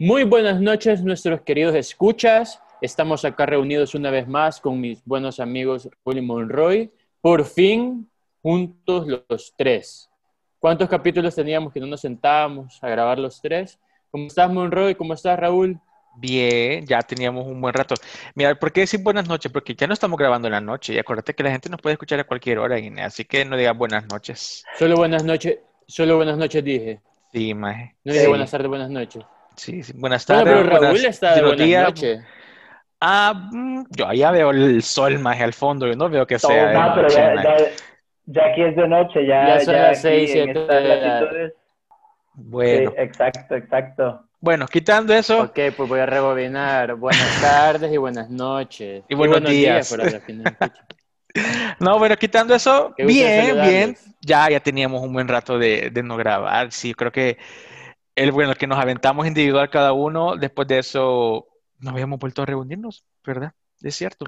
Muy buenas noches, nuestros queridos escuchas. Estamos acá reunidos una vez más con mis buenos amigos Willy Monroy. Por fin, juntos los tres. ¿Cuántos capítulos teníamos que no nos sentábamos a grabar los tres? ¿Cómo estás, Monroy? ¿Cómo estás, Raúl? Bien, ya teníamos un buen rato. Mira, ¿por qué decir buenas noches? Porque ya no estamos grabando en la noche. Y acuérdate que la gente nos puede escuchar a cualquier hora, Guinea. Así que no digas buenas noches. Solo buenas noches, solo buenas noches dije. Sí, maje. No dije Sí. buenas tardes, buenas noches. Sí, sí. Buenas Bueno, tardes. pero Raúl buenas- está de buenos buenas días. noches. Ah, mm, yo allá veo el sol, maje, al fondo. Yo no veo que Todo sea de mal, pero ya, ya, ya aquí es de noche, ya, Ya son las aquí seis, en siete estas de la- latitudes. Bueno, Sí, exacto, exacto. bueno, quitando eso, Ok, pues voy a rebobinar. Buenas tardes y buenas noches. Y buenos días. para los que nos escuchan. no, bueno, quitando eso, bien, bien. Ya, ya teníamos un buen rato de, de no grabar. Sí, creo que el bueno que nos aventamos individual cada uno, después de eso no habíamos vuelto a reunirnos, ¿verdad? Es cierto.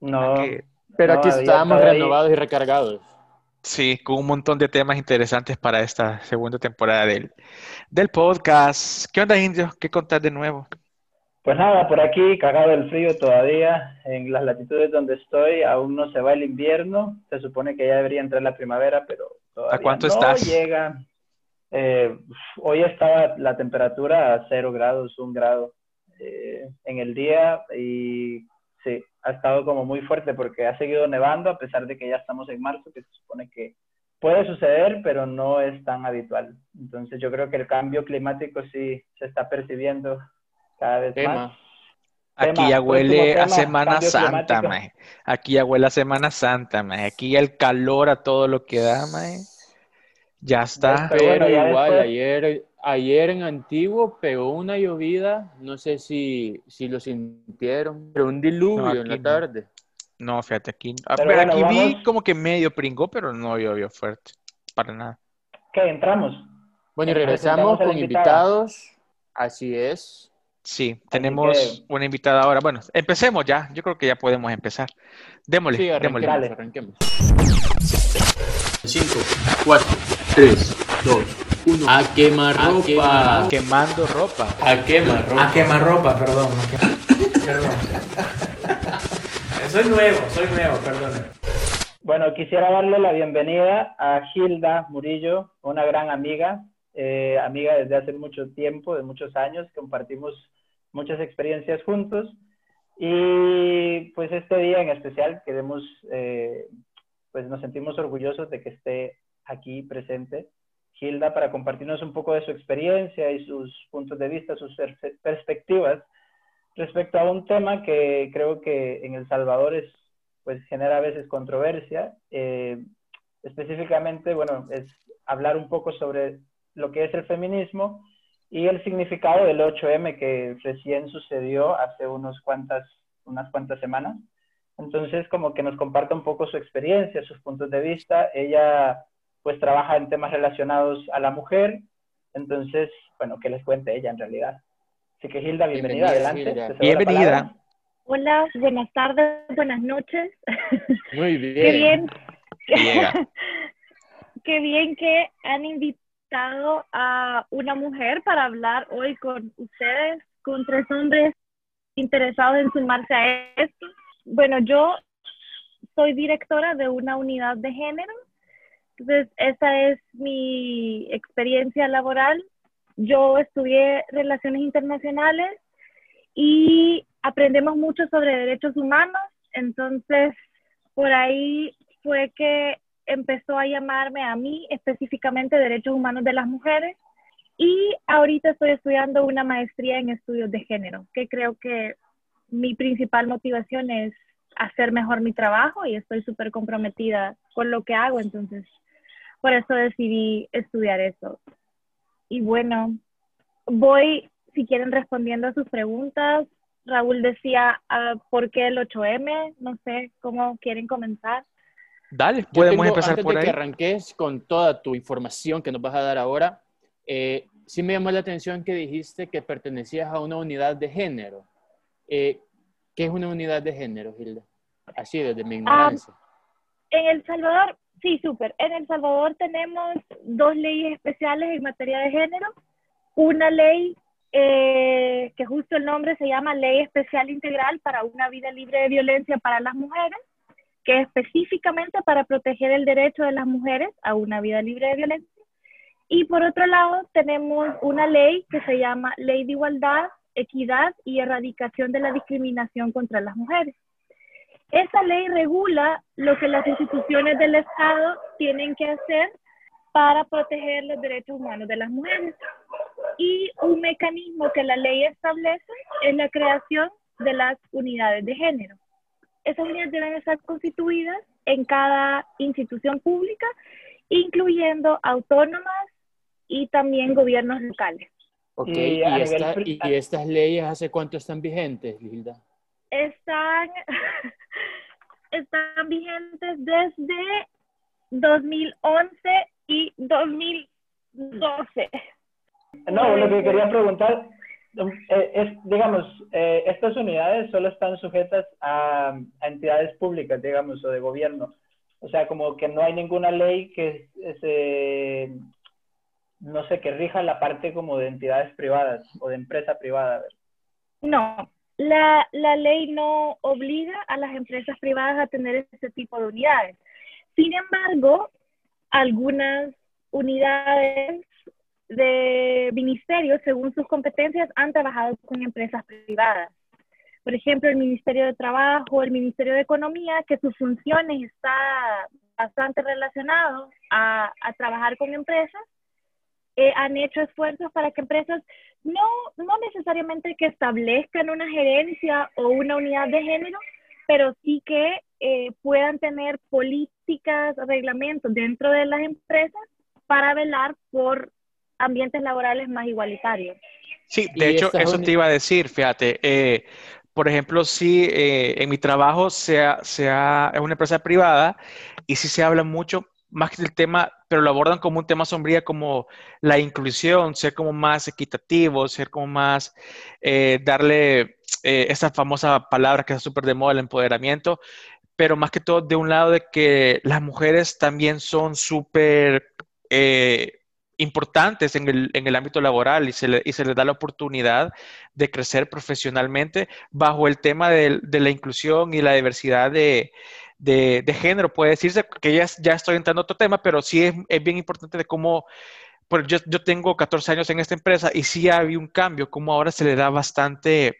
No, Que- Pero No, aquí había estábamos renovados y recargados. Sí, con un montón de temas interesantes para esta segunda temporada del, del podcast. ¿Qué onda, indios? ¿Qué contar de nuevo? pues nada, por aquí cagado el frío todavía. En las latitudes donde estoy aún no se va el invierno. Se supone que ya debería entrar la primavera, pero todavía ¿A cuánto no estás? llega. Eh, hoy estaba la temperatura a cero grados, un grado eh, en el día y sí, ha estado como muy fuerte porque ha seguido nevando a pesar de que ya estamos en marzo, que se supone que puede suceder, pero no es tan habitual. Entonces yo creo que el cambio climático sí se está percibiendo cada vez Tema. más. Aquí Tema, ya huele a Semana Santa, maje. Aquí ya huele a Semana Santa, maje. Aquí el calor a todo lo que da, maje. Ya está. Pero Pero bueno, ya igual, después- ayer, ayer en Antiguo pegó una llovida, no sé si, si lo sintieron, pero un diluvio No, en la no. tarde. No, fíjate, aquí. A Pero bueno, aquí vi como que medio pringó, pero no llovió fuerte. Para nada. ¿Qué? ¿Entramos? Bueno, y regresamos con invitados, así es. Sí, tenemos que- una invitada ahora. Bueno, empecemos ya. Yo creo que ya podemos empezar. Démosle, Sí, démosle. arranquemos, Dale. arranquemos. 5, 4, 3, 2, 1. A quemarropa. Quemando ropa. A quemarropa. A quemarropa, perdón. a quema- Perdón. soy nuevo, soy nuevo, perdón. Bueno, quisiera darle la bienvenida a Gilda Murillo, una gran amiga, eh, amiga desde hace mucho tiempo, de muchos años, compartimos muchas experiencias juntos y pues este día en especial queremos, eh, pues nos sentimos orgullosos de que esté aquí presente Gilda para compartirnos un poco de su experiencia y sus puntos de vista, sus perspectivas respecto a un tema que creo que en El Salvador es pues genera a veces controversia. Eh, específicamente, bueno, es hablar un poco sobre lo que es el feminismo y el significado del 8M que recién sucedió hace unos cuantas, unas cuantas semanas. Entonces, como que nos comparta un poco su experiencia, sus puntos de vista. Ella, pues, trabaja en temas relacionados a la mujer. Entonces, bueno, que les cuente ella en realidad. Así que, Hilda, bienvenida, Bienvenida, adelante. Hilda. Bienvenida. Hola, buenas tardes, buenas noches. Muy bien. Qué bien, Llega. qué bien que han invitado a una mujer para hablar hoy con ustedes, con tres hombres interesados en sumarse a esto. Bueno, yo soy directora de una unidad de género, entonces esa es mi experiencia laboral. Yo estudié relaciones internacionales y aprendemos mucho sobre derechos humanos, entonces por ahí fue que empezó a llamarme a mí específicamente derechos humanos de las mujeres. Y ahorita estoy estudiando una maestría en estudios de género, que creo que mi principal motivación es hacer mejor mi trabajo y estoy súper comprometida con lo que hago, entonces por eso decidí estudiar eso. Y bueno, voy, si quieren, respondiendo a sus preguntas. Raúl decía, ah, ¿por qué el 8M? No sé, ¿cómo quieren comenzar? Dale, Yo podemos tengo- empezar antes por de ahí. que arranques con toda tu información que nos vas a dar ahora, eh, sí me llamó la atención que dijiste que pertenecías a una unidad de género. Eh, ¿Qué es una unidad de género, Hilda? Así, desde mi ignorancia. En El Salvador, sí, súper. En El Salvador tenemos dos leyes especiales en materia de género. Una ley eh, que justo el nombre se llama Ley Especial Integral para una vida libre de violencia para las mujeres, que es específicamente para proteger el derecho de las mujeres a una vida libre de violencia. Y por otro lado, tenemos una ley que se llama Ley de Igualdad, Equidad y Erradicación de la Discriminación contra las Mujeres. Esa ley regula lo que las instituciones del Estado tienen que hacer para proteger los derechos humanos de las mujeres. Y un mecanismo que la ley establece es la creación de las unidades de género. Esas unidades deben estar constituidas en cada institución pública, incluyendo autónomas y también gobiernos locales. Ok, Y ¿y, esta- y estas leyes hace cuánto están vigentes, Hilda? Están, están vigentes desde 2011 y 2012. No, lo que quería preguntar eh, es, digamos, eh, estas unidades solo están sujetas a, a entidades públicas, digamos, o de gobierno. O sea, como que no hay ninguna ley que se, no sé, que rija la parte como de entidades privadas o de empresa privada. No, la, ley no obliga a las empresas privadas a tener ese tipo de unidades. Sin embargo, algunas unidades de ministerios, según sus competencias, han trabajado con empresas privadas. Por ejemplo, el Ministerio de Trabajo, el Ministerio de Economía, que sus funciones está bastante relacionado a, a trabajar con empresas, eh, han hecho esfuerzos para que empresas no, no necesariamente que establezcan una gerencia o una unidad de género, pero sí que eh, puedan tener políticas, reglamentos dentro de las empresas para velar por ambientes laborales más igualitarios. Sí, Y de hecho, eso te iba a decir, fíjate. eh, por ejemplo, si eh, en mi trabajo sea, sea, es una empresa privada y sí se habla mucho más que del tema, pero lo abordan como un tema sombría como la inclusión, ser como más equitativo, ser como más, eh, darle eh, esa famosa palabra que es súper de moda, el empoderamiento, pero más que todo de un lado de que las mujeres también son súper eh, importantes en el, en el ámbito laboral y se, le- y se les da la oportunidad de crecer profesionalmente bajo el tema de, la inclusión y la diversidad de, de- de género. Puede decirse que ya, ya estoy entrando a otro tema, pero sí es, es bien importante de cómo, pues yo, yo tengo 14 años en esta empresa y sí ha habido un cambio, como ahora se le da bastante,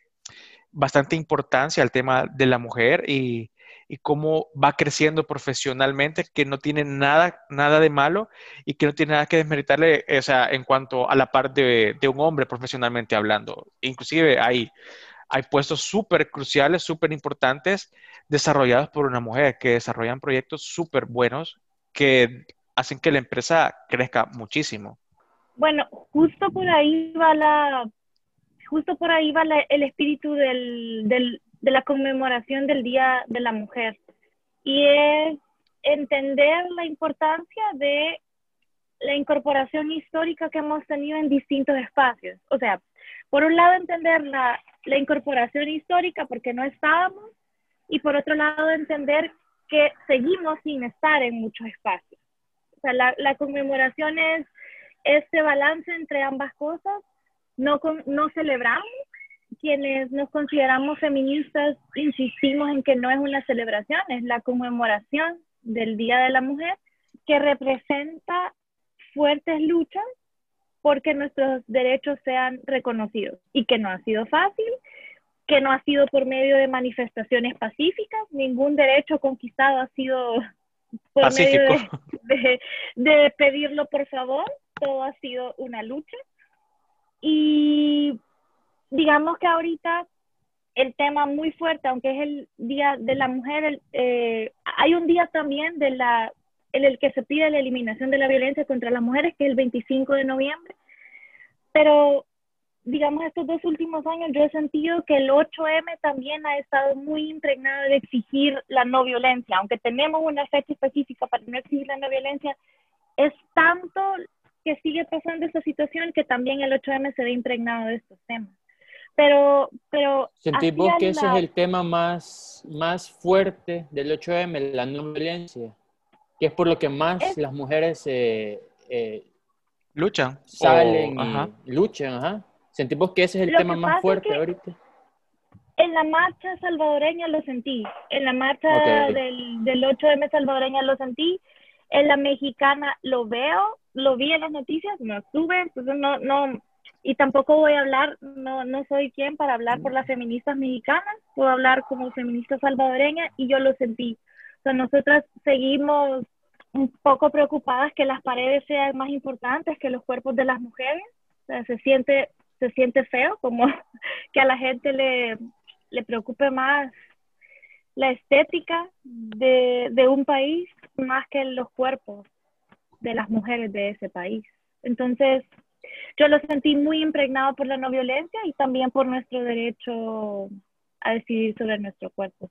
bastante importancia al tema de la mujer y, y cómo va creciendo profesionalmente, que no tiene nada, nada de malo y que no tiene nada que desmeritarle, o sea, en cuanto a la parte de, de un hombre profesionalmente hablando. Inclusive hay, hay puestos súper cruciales, súper importantes, desarrollados por una mujer, que desarrollan proyectos súper buenos que hacen que la empresa crezca muchísimo. Bueno, justo por ahí va la, justo por ahí va la- el espíritu del, del- de la conmemoración del Día de la Mujer. Y es entender la importancia de la incorporación histórica que hemos tenido en distintos espacios. O sea, por un lado entender la, la incorporación histórica porque no estábamos y por otro lado entender que seguimos sin estar en muchos espacios. O sea, la, conmemoración es este balance entre ambas cosas. No, no celebramos, quienes nos consideramos feministas insistimos en que no es una celebración, es la conmemoración del Día de la Mujer que representa fuertes luchas porque nuestros derechos sean reconocidos y que no ha sido fácil, que no ha sido por medio de manifestaciones pacíficas, ningún derecho conquistado ha sido por medio de, Pacífico. de- de pedirlo por favor, todo ha sido una lucha. Y digamos que ahorita el tema muy fuerte, aunque es el Día de la Mujer, el, eh, hay un día también de la, en el que se pide la eliminación de la violencia contra las mujeres, que es el 25 de noviembre. Pero, digamos, estos dos últimos años yo he sentido que el 8M también ha estado muy impregnado de exigir la no violencia. Aunque tenemos una fecha específica para no exigir la no violencia, es tanto que sigue pasando esta situación que también el 8M se ve impregnado de estos temas. Pero, pero ¿Sentís vos que ese la- es el tema más, más fuerte del 8M, la no violencia? Que es por lo que más Es- las mujeres eh, eh, Luchan. o- salen y ajá. luchan, ajá. ¿Sentimos que ese es el Lo tema más es fuerte que- ahorita? En la marcha salvadoreña lo sentí, en la marcha del, del 8M salvadoreña lo sentí, en la mexicana lo veo, lo vi en las noticias, no estuve, entonces no, no, y tampoco voy a hablar, no, no soy quien para hablar por las feministas mexicanas, puedo hablar como feminista salvadoreña y yo lo sentí. Nosotras seguimos un poco preocupadas que las paredes sean más importantes que los cuerpos de las mujeres, o sea, se siente, se siente feo como que a la gente le, le preocupe más la estética de, de un país más que los cuerpos de las mujeres de ese país. Entonces, yo lo sentí muy impregnado por la no violencia y también por nuestro derecho a decidir sobre nuestro cuerpo.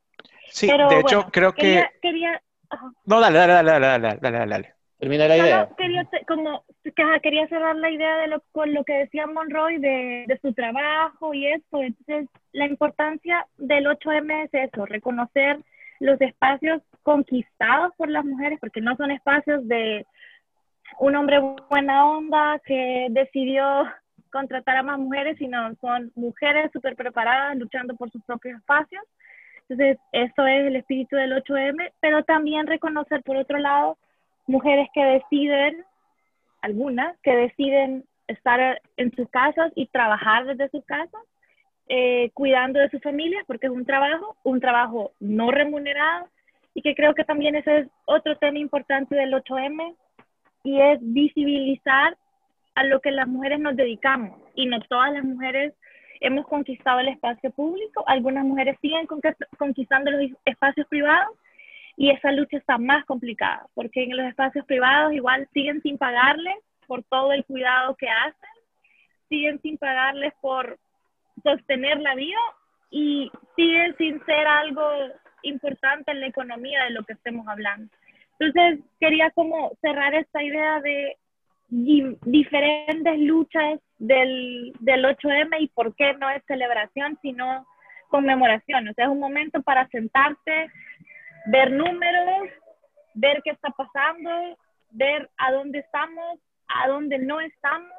Sí, Pero de hecho, bueno, creo que... Quería. No, dale, dale, dale, dale, dale, dale, dale. Termina la idea. quería como quería cerrar la idea de lo con lo que decía Monroy de, de su trabajo y esto. Entonces, la importancia del 8M es eso, reconocer los espacios conquistados por las mujeres, porque no son espacios de un hombre buena onda que decidió contratar a más mujeres, sino son mujeres súper preparadas luchando por sus propios espacios. Entonces, eso es el espíritu del 8M, pero también reconocer, por otro lado, mujeres que deciden, algunas, que deciden estar en sus casas y trabajar desde sus casas, eh, cuidando de sus familias, porque es un trabajo, un trabajo no remunerado, y que creo que también ese es otro tema importante del 8M, y es visibilizar a lo que las mujeres nos dedicamos, y no todas las mujeres hemos conquistado el espacio público, algunas mujeres siguen conquist- conquistando los espacios privados, y esa lucha está más complicada, porque en los espacios privados igual siguen sin pagarles por todo el cuidado que hacen, siguen sin pagarles por sostener la vida y siguen sin ser algo importante en la economía de lo que estemos hablando. Entonces, quería como cerrar esta idea de di- diferentes luchas del, del 8M y por qué no es celebración, sino conmemoración. O sea, es un momento para sentarte, ver números, ver qué está pasando, ver a dónde estamos, a dónde no estamos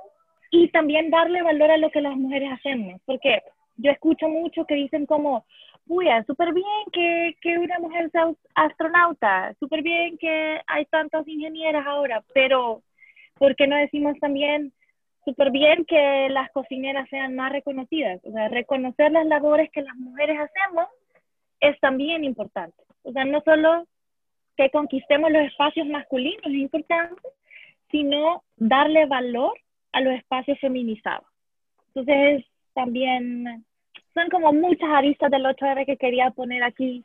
y también darle valor a lo que las mujeres hacemos, porque yo escucho mucho que dicen como, uy, súper bien que, que una mujer sea astronauta, súper bien que hay tantas ingenieras ahora, pero ¿por qué no decimos también súper bien que las cocineras sean más reconocidas? O sea, reconocer las labores que las mujeres hacemos es también importante. O sea, no solo que conquistemos los espacios masculinos es importante, sino darle valor a los espacios feminizados. Entonces, también son como muchas aristas del 8R que quería poner aquí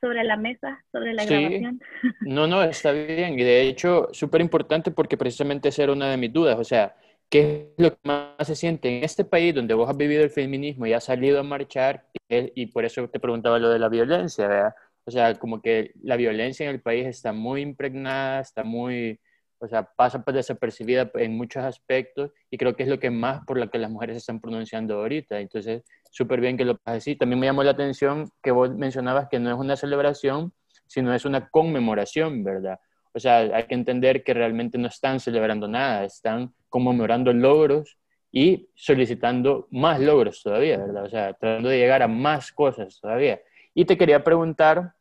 sobre la mesa, sobre la Sí. grabación. No, no, está bien. Y de hecho, súper importante porque precisamente esa era una de mis dudas. O sea, ¿qué es lo que más se siente en este país donde vos has vivido el feminismo y has salido a marchar? Eh, Y por eso te preguntaba lo de la violencia, ¿verdad? O sea, como que la violencia en el país está muy impregnada, está muy, o sea, pasa por desapercibida en muchos aspectos y creo que es lo que más por lo que las mujeres se están pronunciando ahorita. Entonces, súper bien que lo pases así. También me llamó la atención que vos mencionabas que no es una celebración, sino es una conmemoración, ¿verdad? O sea, hay que entender que realmente no están celebrando nada, están conmemorando logros y solicitando más logros todavía, ¿verdad? O sea, tratando de llegar a más cosas todavía. Y te quería preguntar,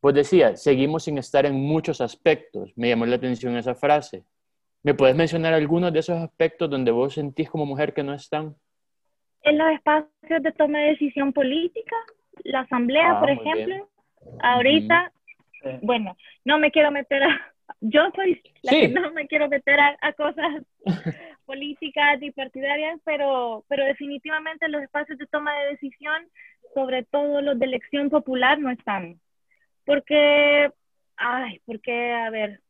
pues decía, seguimos sin estar en muchos aspectos. Me llamó la atención esa frase. ¿Me puedes mencionar algunos de esos aspectos donde vos sentís como mujer que no están? En los espacios de toma de decisión política, la asamblea, Ah, por bien. ejemplo, ahorita, bueno, no me quiero meter a, yo soy la Sí. que no me quiero meter a, a cosas políticas ni partidarias, pero, pero definitivamente los espacios de toma de decisión, sobre todo los de elección popular, no están. Porque, ay, porque, a ver,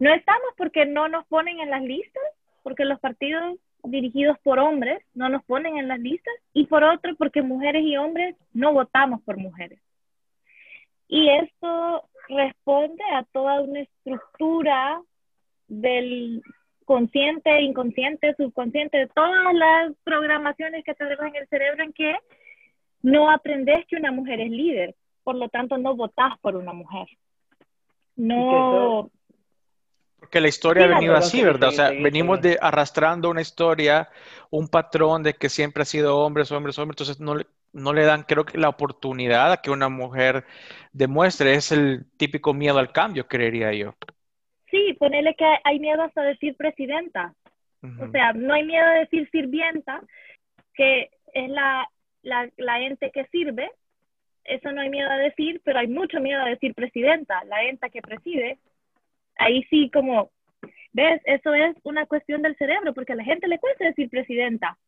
no estamos porque no nos ponen en las listas, porque los partidos dirigidos por hombres no nos ponen en las listas, y por otro, porque mujeres y hombres no votamos por mujeres. Y esto responde a toda una estructura del consciente, inconsciente, subconsciente, de todas las programaciones que tenemos en el cerebro en que no aprendes que una mujer es líder, por lo tanto no votás por una mujer. No, Porque la historia Sí, ha venido así, sí, ¿verdad? sí, o sea, venimos de arrastrando una historia, un patrón de que siempre ha sido hombres, hombres, hombres, entonces no le, no le dan, creo que la oportunidad a que una mujer demuestre. Es el típico miedo al cambio, creería yo. Sí, ponele que hay miedo hasta decir presidenta. O sea, no hay miedo a decir sirvienta, que es la, la, la ente que sirve. Eso no hay miedo a decir, pero hay mucho miedo a decir presidenta, la ente que preside. Ahí sí, como, ¿ves? Eso es una cuestión del cerebro, porque a la gente le cuesta decir presidenta,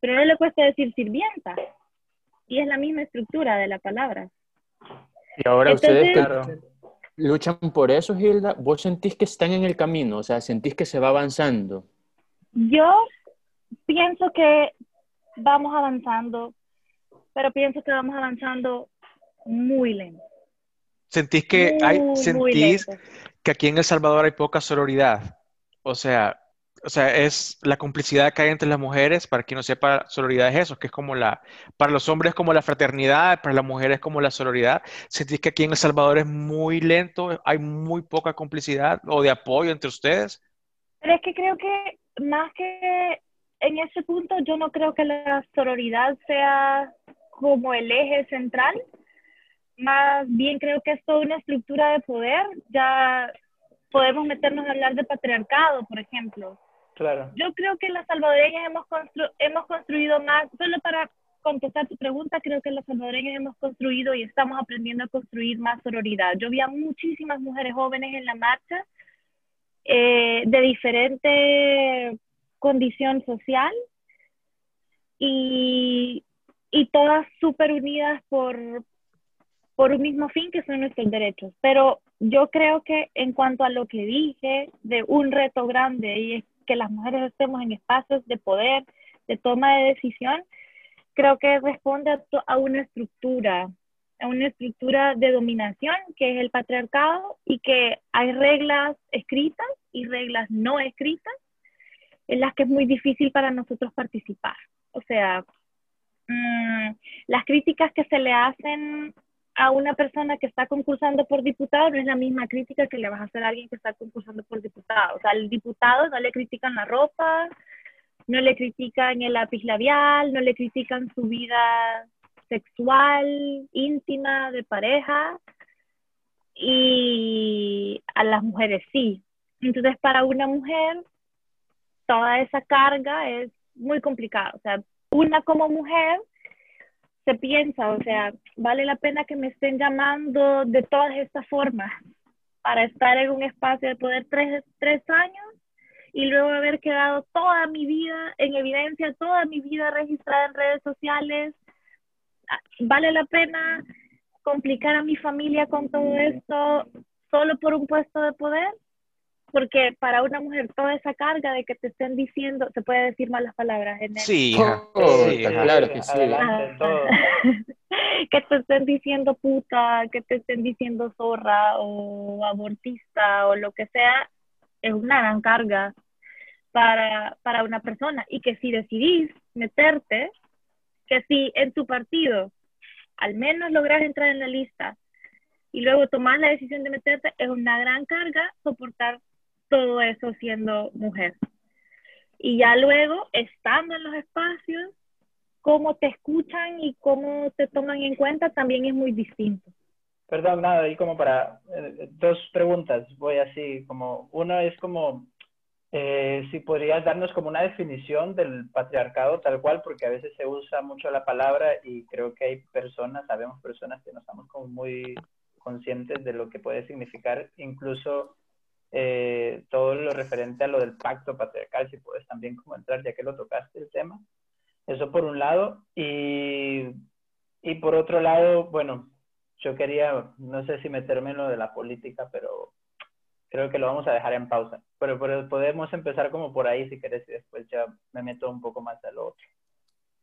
pero no le cuesta decir sirvienta. Y es la misma estructura de la palabra. Y ahora Entonces- ustedes que Claro. luchan por eso, Hilda, ¿vos sentís que están en el camino? O sea, ¿sentís que se va avanzando? Yo pienso que vamos avanzando, pero pienso que vamos avanzando muy lento. ¿Sentís que hay, Muy, muy sentís lento. Que aquí en El Salvador hay poca sororidad? O sea, o sea, es la complicidad que hay entre las mujeres, para quien no sepa, sororidad es eso, que es como la, para los hombres como la fraternidad, para las mujeres como la sororidad. ¿Sentís que aquí en El Salvador es muy lento, hay muy poca complicidad o de apoyo entre ustedes? Pero es que creo que más que en ese punto, yo no creo que la sororidad sea como el eje central. Más bien creo que es toda una estructura de poder. Ya podemos meternos a hablar de patriarcado, por ejemplo. Claro. Yo creo que las salvadoreñas hemos, constru- hemos construido más, solo para contestar tu pregunta, creo que las salvadoreñas hemos construido y estamos aprendiendo a construir más sororidad. Yo vi a muchísimas mujeres jóvenes en la marcha eh, de diferente condición social y, y todas súper unidas por, por un mismo fin que son nuestros derechos. Pero yo creo que en cuanto a lo que dije de un reto grande y es que las mujeres estemos en espacios de poder, de toma de decisión, creo que responde a, a una estructura, a una estructura de dominación que es el patriarcado y que hay reglas escritas y reglas no escritas en las que es muy difícil para nosotros participar. O sea, mm, las críticas que se le hacen a una persona que está concursando por diputado no es la misma crítica que le vas a hacer a alguien que está concursando por diputado. O sea, al diputado no le critican la ropa, no le critican el lápiz labial, no le critican su vida sexual, íntima, de pareja, y a las mujeres sí. Entonces, para una mujer, toda esa carga es muy complicada. O sea, una como mujer se piensa, o sea, vale la pena que me estén llamando de todas estas formas para estar en un espacio de poder tres, tres años y luego haber quedado toda mi vida en evidencia, toda mi vida registrada en redes sociales. Ah, Vale la pena complicar a mi familia con todo esto solo por un puesto de poder, porque para una mujer toda esa carga de que te estén diciendo, se puede decir malas palabras en el, Sí, hija. Oh, Sí, está hija. claro que sí. Adelante, todo. que te estén diciendo puta, que te estén diciendo zorra o abortista o lo que sea, es una gran carga para, para una persona. Y que si decidís meterte, que si en tu partido al menos logras entrar en la lista y luego tomar la decisión de meterte, es una gran carga soportar todo eso siendo mujer. Y ya luego, estando en los espacios, cómo te escuchan y cómo te toman en cuenta también es muy distinto. Perdón, nada, y como para eh, dos preguntas, voy así, como uno es como eh, si podrías darnos como una definición del patriarcado tal cual, porque a veces se usa mucho la palabra y creo que hay personas, sabemos personas que no estamos como muy conscientes de lo que puede significar, incluso eh, todo lo referente a lo del pacto patriarcal, si puedes también como entrar, ya que lo tocaste el tema. Eso por un lado. Y, y por otro lado, bueno, yo quería, no sé si meterme en lo de la política, pero creo que lo vamos a dejar en pausa. Pero, pero podemos empezar como por ahí si querés y después ya me meto un poco más a lo otro.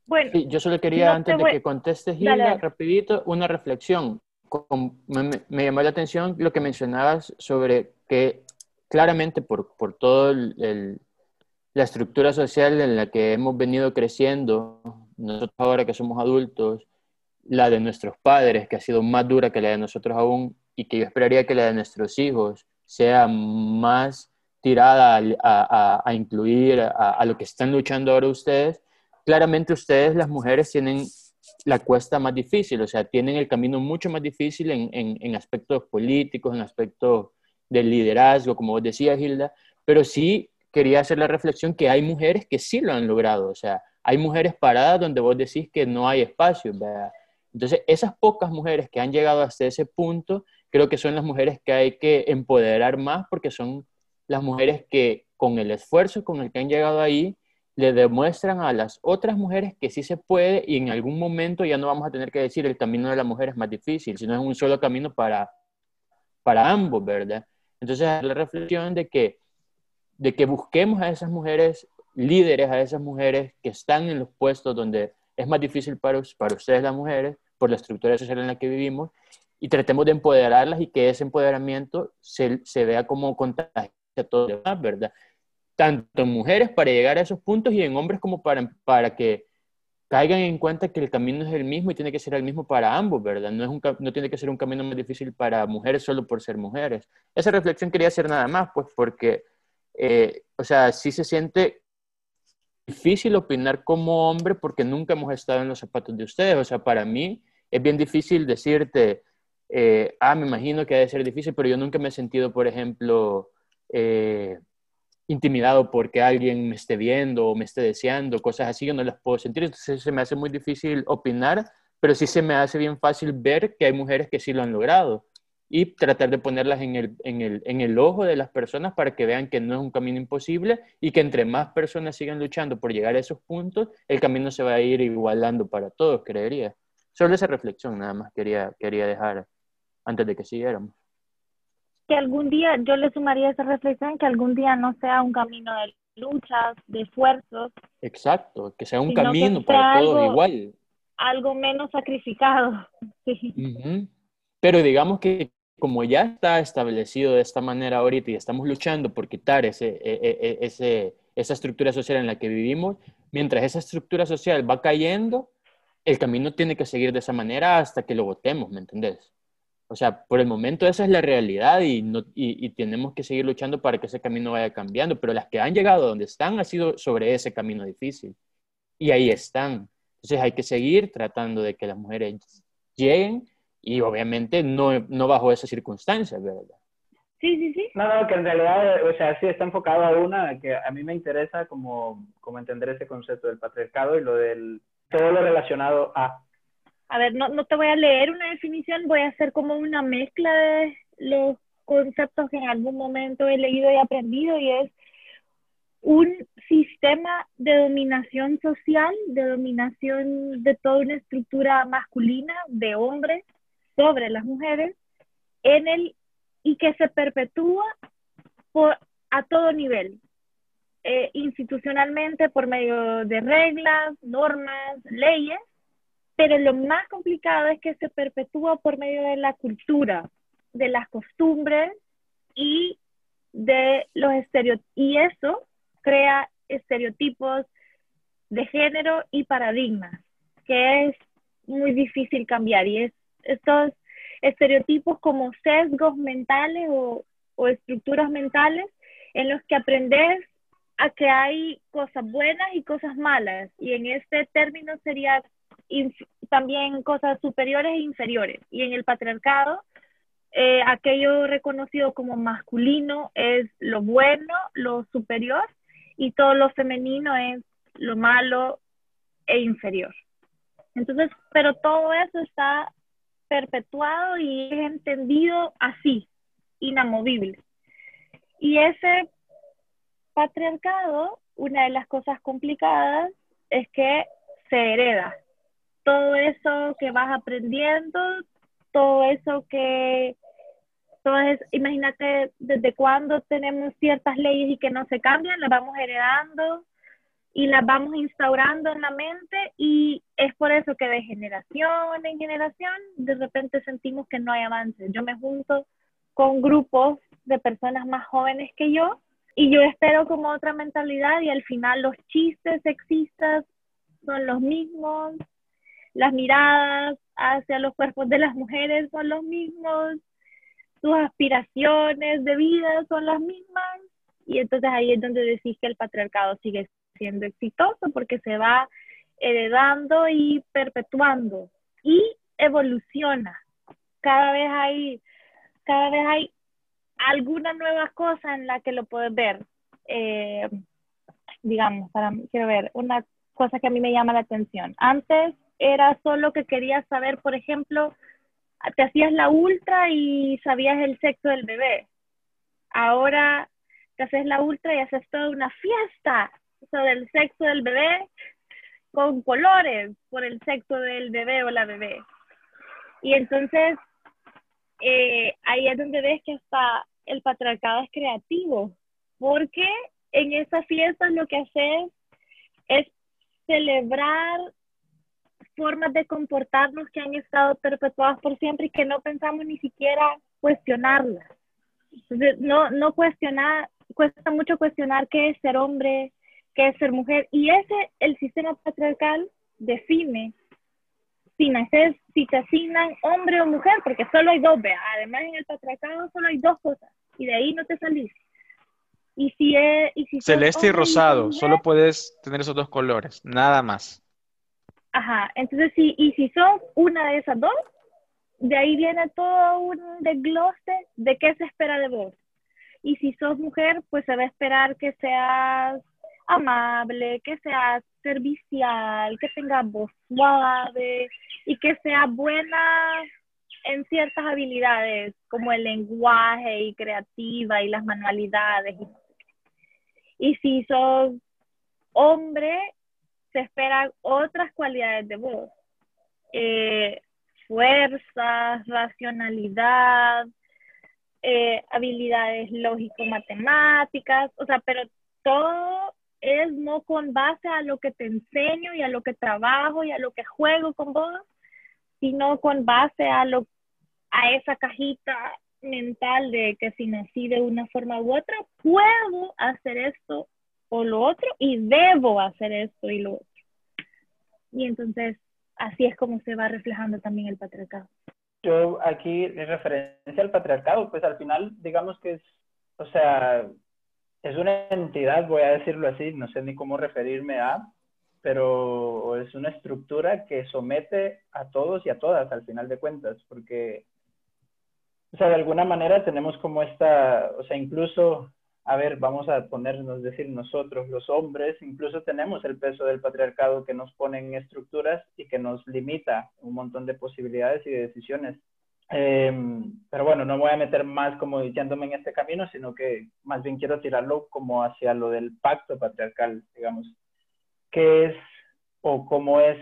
Bueno, Sí, yo solo quería, No antes te de que contestes, Dale, Hilda, dale. rapidito, una reflexión. Con- me- me llamó la atención lo que mencionabas sobre que claramente por, por el- la estructura social en la que hemos venido creciendo, nosotros ahora que somos adultos, la de nuestros padres, que ha sido más dura que la de nosotros aún, y que yo esperaría que la de nuestros hijos sea más tirada a, a, a incluir a, lo que están luchando ahora ustedes, claramente ustedes, las mujeres, tienen la cuesta más difícil, o sea, tienen el camino mucho más difícil en, en aspectos políticos, en aspectos del liderazgo, como vos decías, Hilda, pero sí quería hacer la reflexión que hay mujeres que sí lo han logrado, o sea, hay mujeres paradas donde vos decís que no hay espacio, ¿verdad? Entonces, esas pocas mujeres que han llegado hasta ese punto, creo que son las mujeres que hay que empoderar más porque son las mujeres que con el esfuerzo con el que han llegado ahí, le demuestran a las otras mujeres que sí se puede y en algún momento ya no vamos a tener que decir el camino de la mujer es más difícil, sino es un solo camino para, para ambos, ¿verdad? Entonces, la reflexión de que, de que busquemos a esas mujeres líderes, a esas mujeres que están en los puestos donde es más difícil para, ustedes las mujeres, por la estructura social en la que vivimos, y tratemos de empoderarlas y que ese empoderamiento se, se vea como contagio a todos los demás, ¿verdad? Tanto en mujeres para llegar a esos puntos y en hombres como para, para que caigan en cuenta que el camino es el mismo y tiene que ser el mismo para ambos, ¿verdad? No, es un, no tiene que ser un camino más difícil para mujeres solo por ser mujeres. Esa reflexión quería hacer nada más, pues porque, eh, o sea, sí se siente difícil opinar como hombre porque nunca hemos estado en los zapatos de ustedes. O sea, para mí es bien difícil decirte, eh, ah, me imagino que debe ser difícil, pero yo nunca me he sentido, por ejemplo, eh, intimidado porque alguien me esté viendo o me esté deseando, cosas así, yo no las puedo sentir. Entonces se me hace muy difícil opinar, pero sí se me hace bien fácil ver que hay mujeres que sí lo han logrado y tratar de ponerlas en el, en, el, en el ojo de las personas para que vean que no es un camino imposible y que entre más personas sigan luchando por llegar a esos puntos, el camino se va a ir igualando para todos, creería. Solo esa reflexión nada más quería, quería dejar antes de que siguiéramos. Que algún día, yo le sumaría esa reflexión, que algún día no sea un camino de luchas, de esfuerzos. Exacto, que sea un camino para todos igual. Algo menos sacrificado. Sí. Uh -huh. Pero digamos que como ya está establecido de esta manera ahorita y estamos luchando por quitar ese, e, e, ese, esa estructura social en la que vivimos, mientras esa estructura social va cayendo, el camino tiene que seguir de esa manera hasta que lo votemos, ¿me entendés? O sea, por el momento esa es la realidad y, no, y, y, tenemos que seguir luchando para que ese camino vaya cambiando, pero las que han llegado donde están ha sido sobre ese camino difícil y ahí están. Entonces hay que seguir tratando de que las mujeres lleguen y obviamente no, no bajo esas circunstancias, ¿verdad? Sí, sí, sí. No, no, que en realidad, o sea, sí está enfocado a una, que a mí me interesa como, como entender ese concepto del patriarcado y lo del, todo lo relacionado a. A ver, no, no te voy a leer una definición, voy a hacer como una mezcla de los conceptos que en algún momento he leído y aprendido y es un sistema de dominación social, de dominación de toda una estructura masculina, de hombres, sobre las mujeres en el y que se perpetúa por, a todo nivel, eh, institucionalmente por medio de reglas, normas, leyes, pero lo más complicado es que se perpetúa por medio de la cultura, de las costumbres y de los estereotipos. Y eso crea estereotipos de género y paradigmas, que es muy difícil cambiar y es estos estereotipos como sesgos mentales o, o estructuras mentales en los que aprendes a que hay cosas buenas y cosas malas. Y en este término sería también cosas superiores e inferiores. Y en el patriarcado, eh, aquello reconocido como masculino es lo bueno, lo superior, y todo lo femenino es lo malo e inferior. Entonces, pero todo eso está perpetuado y es entendido así, inamovible. Y ese patriarcado, una de las cosas complicadas es que se hereda. Todo eso que vas aprendiendo, todo eso que, todo es, imagínate desde cuándo tenemos ciertas leyes y que no se cambian, las vamos heredando y las vamos instaurando en la mente y es por eso que de generación en generación de repente sentimos que no hay avances. Yo me junto con grupos de personas más jóvenes que yo y yo espero como otra mentalidad y al final los chistes sexistas son los mismos, las miradas hacia los cuerpos de las mujeres son los mismos, sus aspiraciones de vida son las mismas Y entonces ahí es donde decís que el patriarcado sigue siendo exitoso porque se va heredando y perpetuando y evoluciona. Cada vez hay, cada vez hay alguna nueva cosa en la que lo puedes ver. Eh, digamos, para, quiero ver, una cosa que a mí me llama la atención. Antes era solo que querías saber, por ejemplo, te hacías la ultra y sabías el sexo del bebé. Ahora te haces la ultra y haces toda una fiesta sobre el sexo del bebé con colores por el sexo del bebé o la bebé. Y entonces eh, ahí es donde ves que hasta el patriarcado es creativo, porque en esas fiestas lo que haces es celebrar formas de comportarnos que han estado perpetuadas por siempre y que no pensamos ni siquiera cuestionarlas. Entonces, no, no cuestionar, cuesta mucho cuestionar qué es ser hombre, qué es ser mujer. Y ese, el sistema patriarcal define si naces, si te asignan hombre o mujer, porque solo hay dos, vea. Además, en el patriarcado solo hay dos cosas y de ahí no te salís. Y si es, y si Celeste y rosado, solo puedes tener esos dos colores, nada más. Ajá, entonces sí, y si sos una de esas dos, de ahí viene todo un desglose de qué se espera de vos. Y si sos mujer, pues se va a esperar que seas amable, que seas servicial, que tengas voz suave y que seas buena en ciertas habilidades como el lenguaje y creativa y las manualidades. Y si sos hombre, se esperan otras cualidades de vos. Eh, fuerza, racionalidad, eh, habilidades lógico-matemáticas, o sea, pero todo es no con base a lo que te enseño y a lo que trabajo y a lo que juego con vos, sino con base a lo a esa cajita mental de que si nací de una forma u otra, puedo hacer esto o lo otro y debo hacer esto y lo otro. Y entonces así es como se va reflejando también el patriarcado. Yo aquí, en referencia al patriarcado, pues al final, digamos que es, o sea, es una entidad, voy a decirlo así, no sé ni cómo referirme a, pero es una estructura que somete a todos y a todas al final de cuentas, porque, o sea, de alguna manera tenemos como esta, o sea, incluso a ver, vamos a ponernos, decir nosotros, los hombres, incluso tenemos el peso del patriarcado que nos pone en estructuras y que nos limita un montón de posibilidades y de decisiones. Em, pero bueno, no voy a meter más como diciéndome en este camino, sino que más bien quiero tirarlo como hacia lo del pacto patriarcal, digamos. ¿Qué es o cómo es,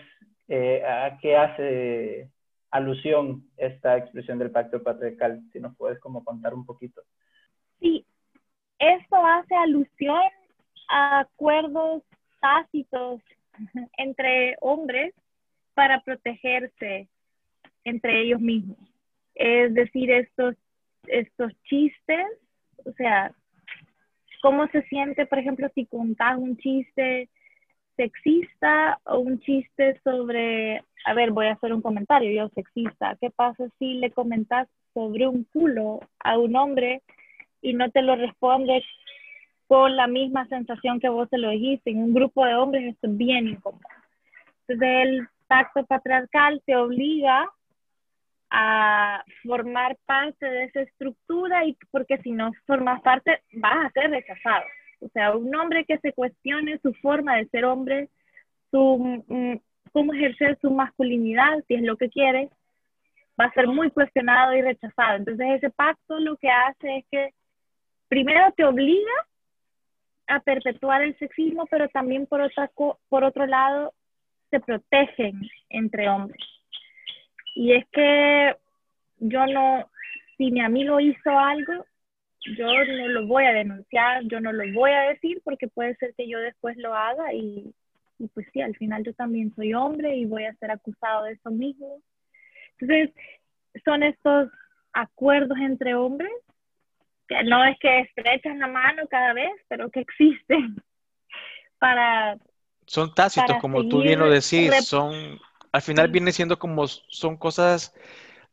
eh, a qué hace alusión esta expresión del pacto patriarcal? Si nos puedes como contar un poquito. Sí, esto hace alusión a acuerdos tácitos entre hombres para protegerse entre ellos mismos. Es decir, estos, estos chistes, o sea, cómo se siente, por ejemplo, si contás un chiste sexista o un chiste sobre, a ver, voy a hacer un comentario yo sexista, ¿qué pasa si le comentas sobre un culo a un hombre y no te lo responde con la misma sensación que vos te lo dijiste. En un grupo de hombres esto es bien incómodo. Entonces el pacto patriarcal te obliga a formar parte de esa estructura y porque si no formas parte vas a ser rechazado. O sea, un hombre que se cuestione su forma de ser hombre, su, mm, cómo ejercer su masculinidad, si es lo que quiere, va a ser muy cuestionado y rechazado. Entonces ese pacto lo que hace es que primero te obliga a perpetuar el sexismo, pero también por, otro lado se protegen entre hombres. Y es que yo no, si mi amigo hizo algo, yo no lo voy a denunciar, yo no lo voy a decir porque puede ser que yo después lo haga y, y pues sí, al final yo también soy hombre y voy a ser acusado de eso mismo. Entonces, son estos acuerdos entre hombres que no es que estrechan la mano cada vez, pero que existen para... Son tácitos, como tú bien lo decís, son, al final viene siendo como, son cosas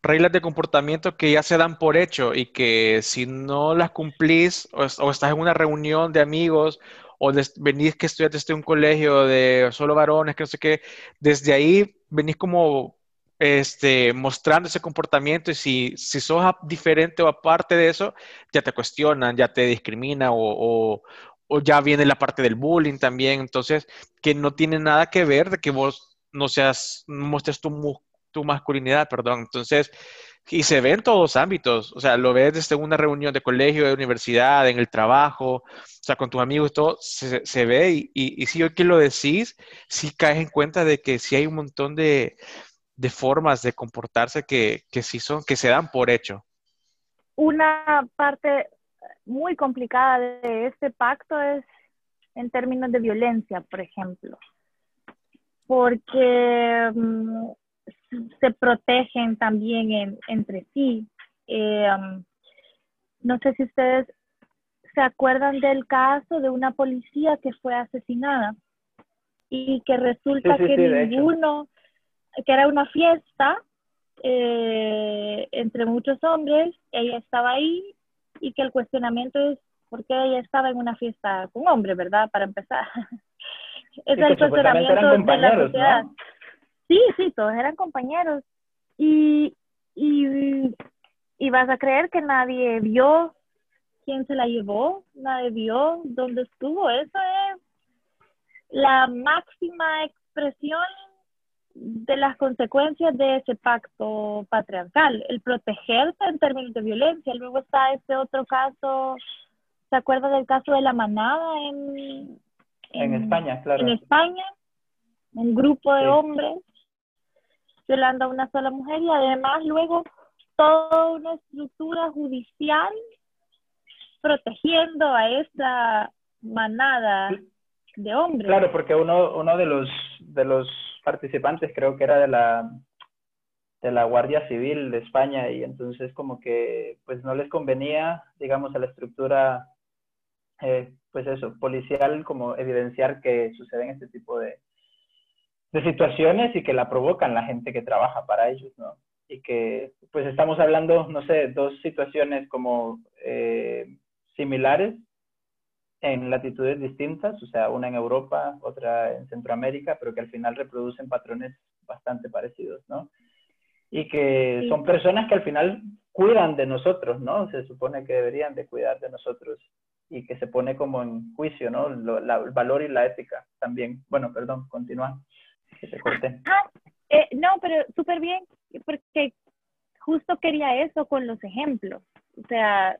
reglas de comportamiento que ya se dan por hecho y que si no las cumplís o, o estás en una reunión de amigos o venís que estudiaste en un colegio de solo varones, que no sé qué, desde ahí venís como este, mostrando ese comportamiento y si, si sos diferente o aparte de eso, ya te cuestionan, ya te discrimina o, o, ya viene la parte del bullying también, entonces que no tiene nada que ver de que vos no seas, no muestres tu, tu masculinidad, perdón, entonces y se ve en todos ámbitos, o sea, lo ves desde una reunión de colegio, de universidad, en el trabajo, o sea, con tus amigos, todo se, ve y, y, si hoy que lo decís, sí caes en cuenta de que sí hay un montón de, de formas de comportarse que, que sí son, que se dan por hecho. Una parte muy complicada de este pacto es en términos de violencia, por ejemplo, porque mm, se protegen también entre sí. Eh, um, no sé si ustedes se acuerdan del caso de una policía que fue asesinada y que resulta que ninguno, que era una fiesta eh, entre muchos hombres, ella estaba ahí y que el cuestionamiento es por qué ella estaba en una fiesta con hombres, ¿verdad? Para empezar. es el cuestionamiento de la sociedad. Sí, sí, todos eran compañeros. Y, y, y vas a creer que nadie vio quién se la llevó, nadie vio dónde estuvo. Eso es la máxima expresión de las consecuencias de ese pacto patriarcal, el protegerse en términos de violencia. Luego está este otro caso, ¿se acuerda del caso de la manada en, en, España? Claro. En España, un grupo de hombres violando a una sola mujer y además luego toda una estructura judicial protegiendo a esa manada de hombres. Claro, porque uno, uno de los de los participantes creo que era de la de la Guardia Civil de España y entonces como que pues no les convenía, digamos, a la estructura, eh, pues eso, policial, como evidenciar que suceden este tipo de, de situaciones y que la provocan la gente que trabaja para ellos, ¿no? Y que, pues estamos hablando, no sé, dos situaciones como eh, similares en latitudes distintas, o sea, una en Europa, otra en Centroamérica, pero que al final reproducen patrones bastante parecidos, ¿no? Y que son personas que al final cuidan de nosotros, ¿no? Se supone que deberían de cuidar de nosotros y que se pone como en juicio, ¿no? el valor y la ética también. Bueno, perdón, continúa. Ah, eh, no, pero súper bien, porque justo quería eso con los ejemplos. O sea,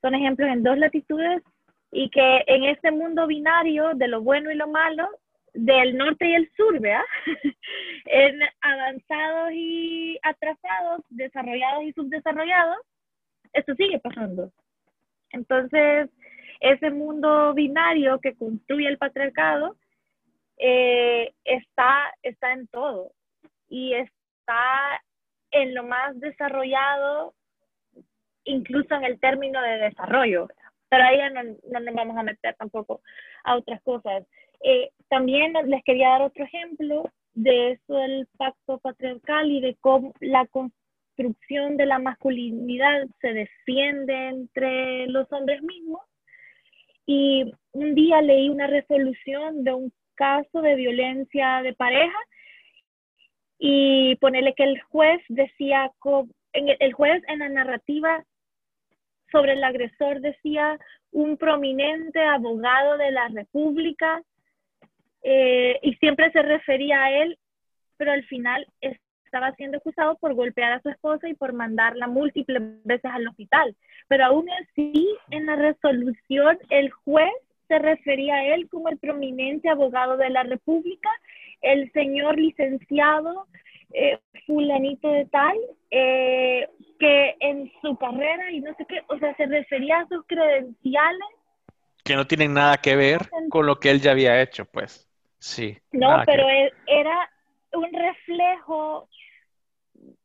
son ejemplos en dos latitudes y que en este mundo binario de lo bueno y lo malo, del norte y el sur, ¿vea? en avanzados y atrasados, desarrollados y subdesarrollados, esto sigue pasando. Entonces, ese mundo binario que construye el patriarcado eh, está, está en todo y está en lo más desarrollado, incluso en el término de desarrollo. Pero ahí no, no nos vamos a meter tampoco a otras cosas. Eh, también les quería dar otro ejemplo de eso del pacto patriarcal y de cómo la construcción de la masculinidad se defiende entre los hombres mismos. Y un día leí una resolución de un caso de violencia de pareja y ponerle que el juez decía, el juez en la narrativa sobre el agresor decía un prominente abogado de la República eh, y siempre se refería a él, pero al final estaba siendo acusado por golpear a su esposa y por mandarla múltiples veces al hospital. Pero aún así, en la resolución, el juez se refería a él como el prominente abogado de la República, el señor licenciado eh, fulanito de tal, eh, que en su carrera y no sé qué, o sea, se refería a sus credenciales. Que no tienen nada que ver con lo que él ya había hecho, pues. Sí. No, pero era un reflejo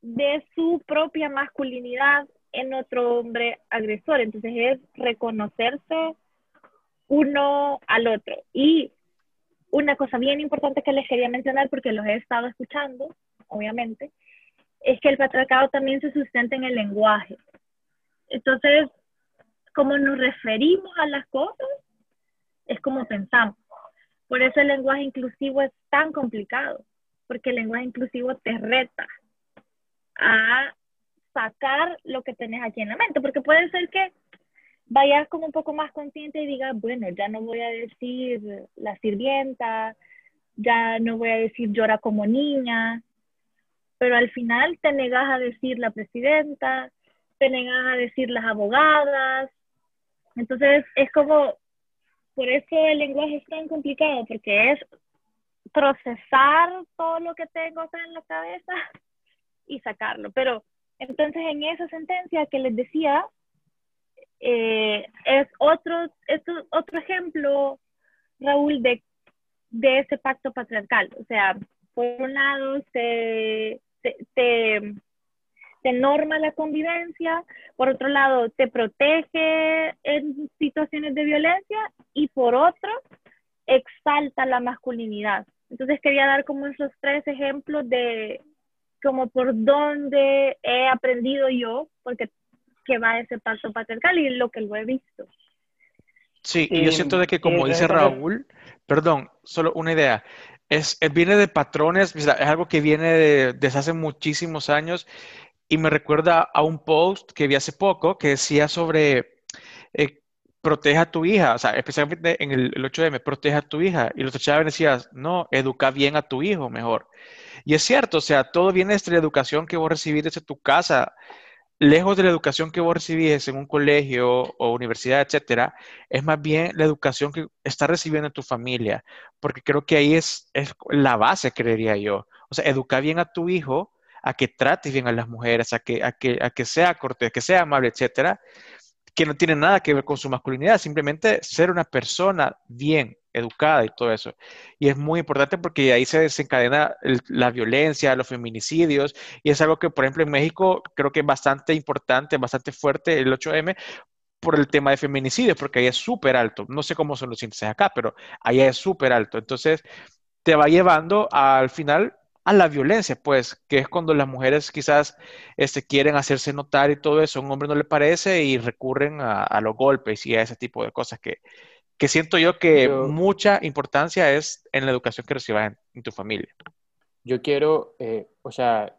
de su propia masculinidad en otro hombre agresor. Entonces es reconocerse uno al otro. Y una cosa bien importante que les quería mencionar, porque los he estado escuchando, obviamente, es que el patriarcado también se sustenta en el lenguaje. Entonces, como nos referimos a las cosas, es como pensamos. Por eso el lenguaje inclusivo es tan complicado, porque el lenguaje inclusivo te reta a sacar lo que tenés aquí en la mente, porque puede ser que vayas como un poco más consciente y digas, bueno, ya no voy a decir la sirvienta, ya no voy a decir llora como niña, pero al final te negas a decir la presidenta, te negas a decir las abogadas. Entonces es como, por eso el lenguaje es tan complicado, porque es procesar todo lo que tengo acá en la cabeza y sacarlo. Pero entonces en esa sentencia que les decía, eh, es otro, esto, otro ejemplo, Raúl, de, de ese pacto patriarcal. O sea, por un lado se, te, te norma la convivencia, por otro lado te protege en situaciones de violencia y por otro exalta la masculinidad. Entonces quería dar como esos tres ejemplos de como por dónde he aprendido yo, porque que va ese pacto patriarcal y lo que lo he visto. Sí, y yo siento de que como dice Raúl, perdón, solo una idea, es, viene de patrones, es algo que viene desde hace muchísimos años y me recuerda a un post que vi hace poco que decía sobre eh, proteja a tu hija, o sea, especialmente en el, 8M, proteja a tu hija. Y los chavales decían, no, educa bien a tu hijo mejor. Y es cierto, o sea, todo viene de la educación que vos recibís desde tu casa lejos de la educación que vos recibís en un colegio o universidad, etcétera, es más bien la educación que estás recibiendo en tu familia, porque creo que ahí es, es la base, creería yo. O sea, educar bien a tu hijo, a que trates bien a las mujeres, a que, a que, a que sea cortés, que sea amable, etcétera, que no tiene nada que ver con su masculinidad, simplemente ser una persona bien, educada y todo eso. Y es muy importante porque ahí se desencadena la violencia, los feminicidios, y es algo que, por ejemplo, en México creo que es bastante importante, bastante fuerte el 8M por el tema de feminicidios, porque ahí es súper alto. No sé cómo son los índices acá, pero ahí es súper alto. Entonces, te va llevando al final a la violencia, pues, que es cuando las mujeres quizás este, quieren hacerse notar y todo eso, a un hombre no le parece y recurren a los golpes y a ese tipo de cosas que, que siento yo que mucha importancia es en la educación que recibas en, tu familia. Yo quiero, eh, o sea,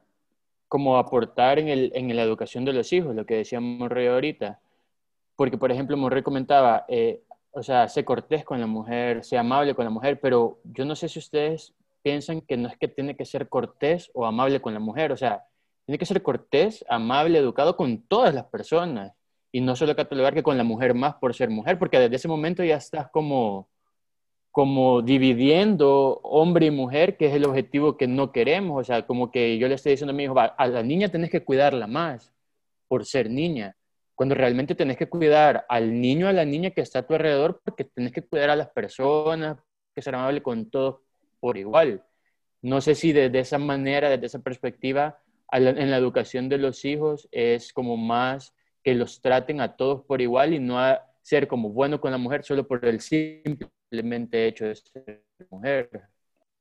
como aportar en, el, en la educación de los hijos, lo que decía Monrey ahorita. Porque, por ejemplo, Monrey comentaba, eh, o sea, sé cortés con la mujer, sé amable con la mujer, pero yo no sé si ustedes piensan que no es que tiene que ser cortés o amable con la mujer, o sea, tiene que ser cortés, amable, educado con todas las personas y no solo catalogar que con la mujer más por ser mujer, porque desde ese momento ya estás como, como dividiendo hombre y mujer, que es el objetivo que no queremos. O sea, como que yo le estoy diciendo a mi hijo, a la niña tenés que cuidarla más por ser niña, cuando realmente tenés que cuidar al niño, a la niña que está a tu alrededor, porque tenés que cuidar a las personas, que ser amable con todos por igual. No sé si desde esa manera, desde esa perspectiva, en la educación de los hijos es como más que los traten a todos por igual y no a ser como bueno con la mujer solo por el simplemente hecho de ser mujer.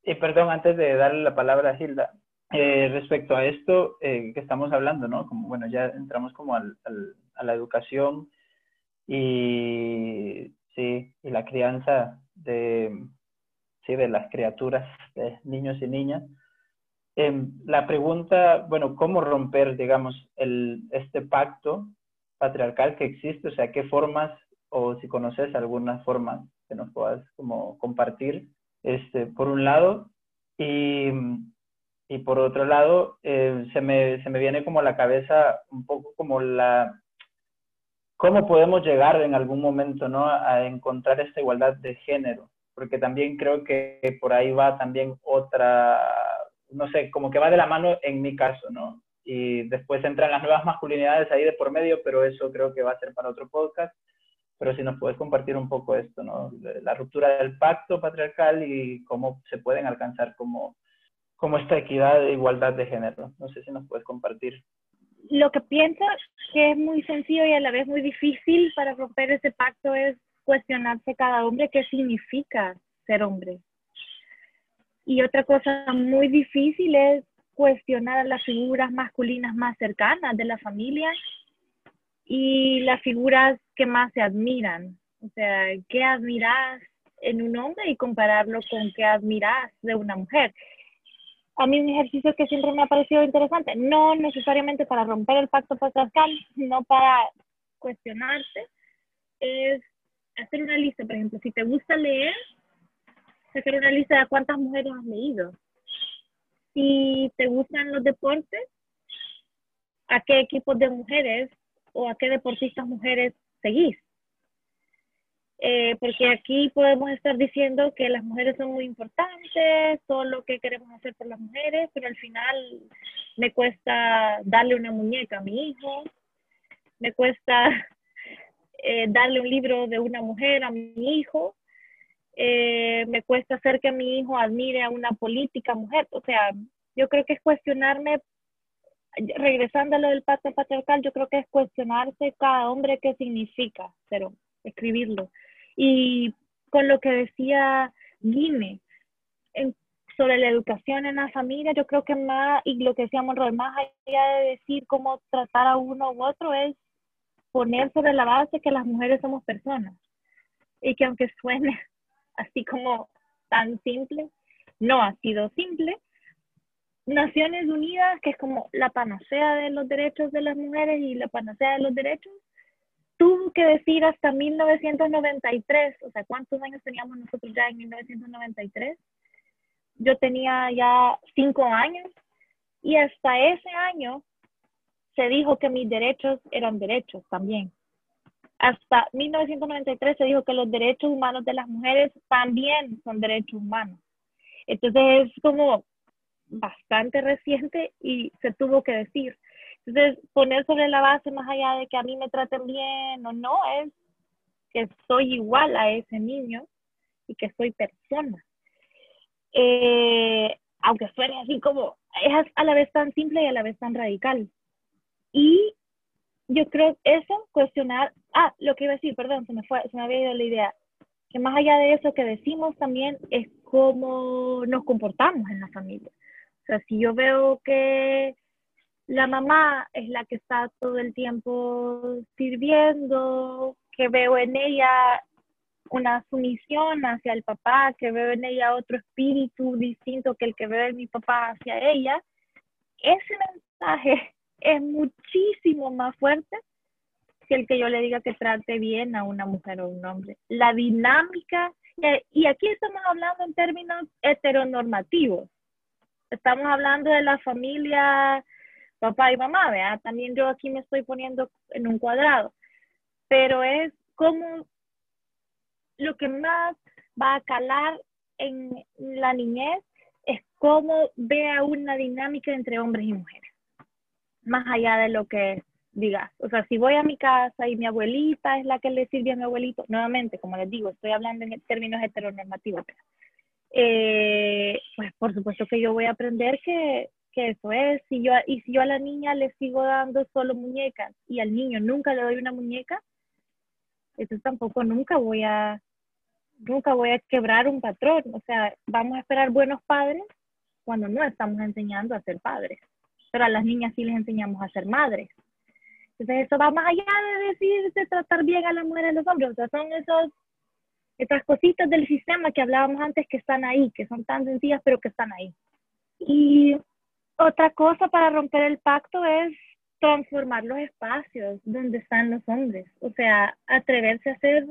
Y perdón, antes de darle la palabra a Hilda, eh, respecto a esto eh, que estamos hablando, ¿no? Como, bueno, ya entramos como al, a la educación y, sí, y la crianza de, sí, de las criaturas, de niños y niñas. Em, la pregunta, bueno, ¿cómo romper, digamos, el, este pacto patriarcal que existe, o sea, qué formas o si conoces algunas formas que nos puedas como compartir, este, por un lado, y, y por otro lado, eh, se, me, se me viene como a la cabeza un poco como la, cómo podemos llegar en algún momento, ¿no? A encontrar esta igualdad de género, porque también creo que por ahí va también otra, no sé, como que va de la mano en mi caso, ¿no? Y después entran las nuevas masculinidades ahí de por medio, pero eso creo que va a ser para otro podcast. Pero si nos puedes compartir un poco esto, ¿no? La ruptura del pacto patriarcal y cómo se pueden alcanzar como, como esta equidad e igualdad de género. No sé si nos puedes compartir. Lo que pienso que es muy sencillo y a la vez muy difícil para romper ese pacto es cuestionarse cada hombre qué significa ser hombre. Y otra cosa muy difícil es cuestionar a las figuras masculinas más cercanas de la familia y las figuras que más se admiran. O sea, ¿qué admiras en un hombre y compararlo con qué admiras de una mujer? A mí un ejercicio que siempre me ha parecido interesante, no necesariamente para romper el pacto patriarcal, sino para cuestionarse, es hacer una lista, por ejemplo, si te gusta leer, hacer una lista de cuántas mujeres has leído. Si te gustan los deportes, a qué equipos de mujeres o a qué deportistas mujeres seguís. Eh, porque aquí podemos estar diciendo que las mujeres son muy importantes, todo lo que queremos hacer por las mujeres, pero al final me cuesta darle una muñeca a mi hijo, me cuesta eh, darle un libro de una mujer a mi hijo, eh, me cuesta hacer que mi hijo admire a una política mujer. O sea, yo creo que es cuestionarme, regresando a lo del pacto patriarcal, yo creo que es cuestionarse cada hombre qué significa pero escribirlo. Y con lo que decía Guime sobre la educación en la familia, yo creo que más, y lo que decíamos, más allá de decir cómo tratar a uno u otro, es poner sobre la base que las mujeres somos personas y que aunque suene así como tan simple, no ha sido simple. Naciones Unidas, que es como la panacea de los derechos de las mujeres y la panacea de los derechos, tuvo que decir hasta 1993, o sea, ¿cuántos años teníamos nosotros ya en 1993? Yo tenía ya cinco años y hasta ese año se dijo que mis derechos eran derechos también. Hasta 1993 se dijo que los derechos humanos de las mujeres también son derechos humanos. Entonces es como bastante reciente y se tuvo que decir. Entonces poner sobre la base más allá de que a mí me traten bien o no es que soy igual a ese niño y que soy persona. Eh, aunque suene así como, es a la vez tan simple y a la vez tan radical. Y yo creo eso, cuestionar, ah, lo que iba a decir, perdón, se me fue, se me había ido la idea, que más allá de eso que decimos también es cómo nos comportamos en la familia. O sea, si yo veo que la mamá es la que está todo el tiempo sirviendo, que veo en ella una sumisión hacia el papá, que veo en ella otro espíritu distinto que el que veo en mi papá hacia ella, ese mensaje es muchísimo más fuerte que el que yo le diga que trate bien a una mujer o un hombre. La dinámica, y aquí estamos hablando en términos heteronormativos. Estamos hablando de la familia papá y mamá, ¿verdad? También yo aquí me estoy poniendo en un cuadrado, pero es como lo que más va a calar en la niñez es cómo vea una dinámica entre hombres y mujeres más allá de lo que digas. O sea, si voy a mi casa y mi abuelita es la que le sirve a mi abuelito, nuevamente, como les digo, estoy hablando en términos heteronormativos, eh, pues por supuesto que yo voy a aprender que, que eso es, si yo, y si yo a la niña le sigo dando solo muñecas y al niño nunca le doy una muñeca, entonces tampoco nunca voy a, nunca voy a quebrar un patrón. O sea, vamos a esperar buenos padres cuando no estamos enseñando a ser padres pero a las niñas sí les enseñamos a ser madres. Entonces eso va más allá de decir, de tratar bien a las mujeres y a los hombres, o sea, son esos, esas cositas del sistema que hablábamos antes que están ahí, que son tan sencillas, pero que están ahí. Y otra cosa para romper el pacto es transformar los espacios donde están los hombres, o sea, atreverse a ser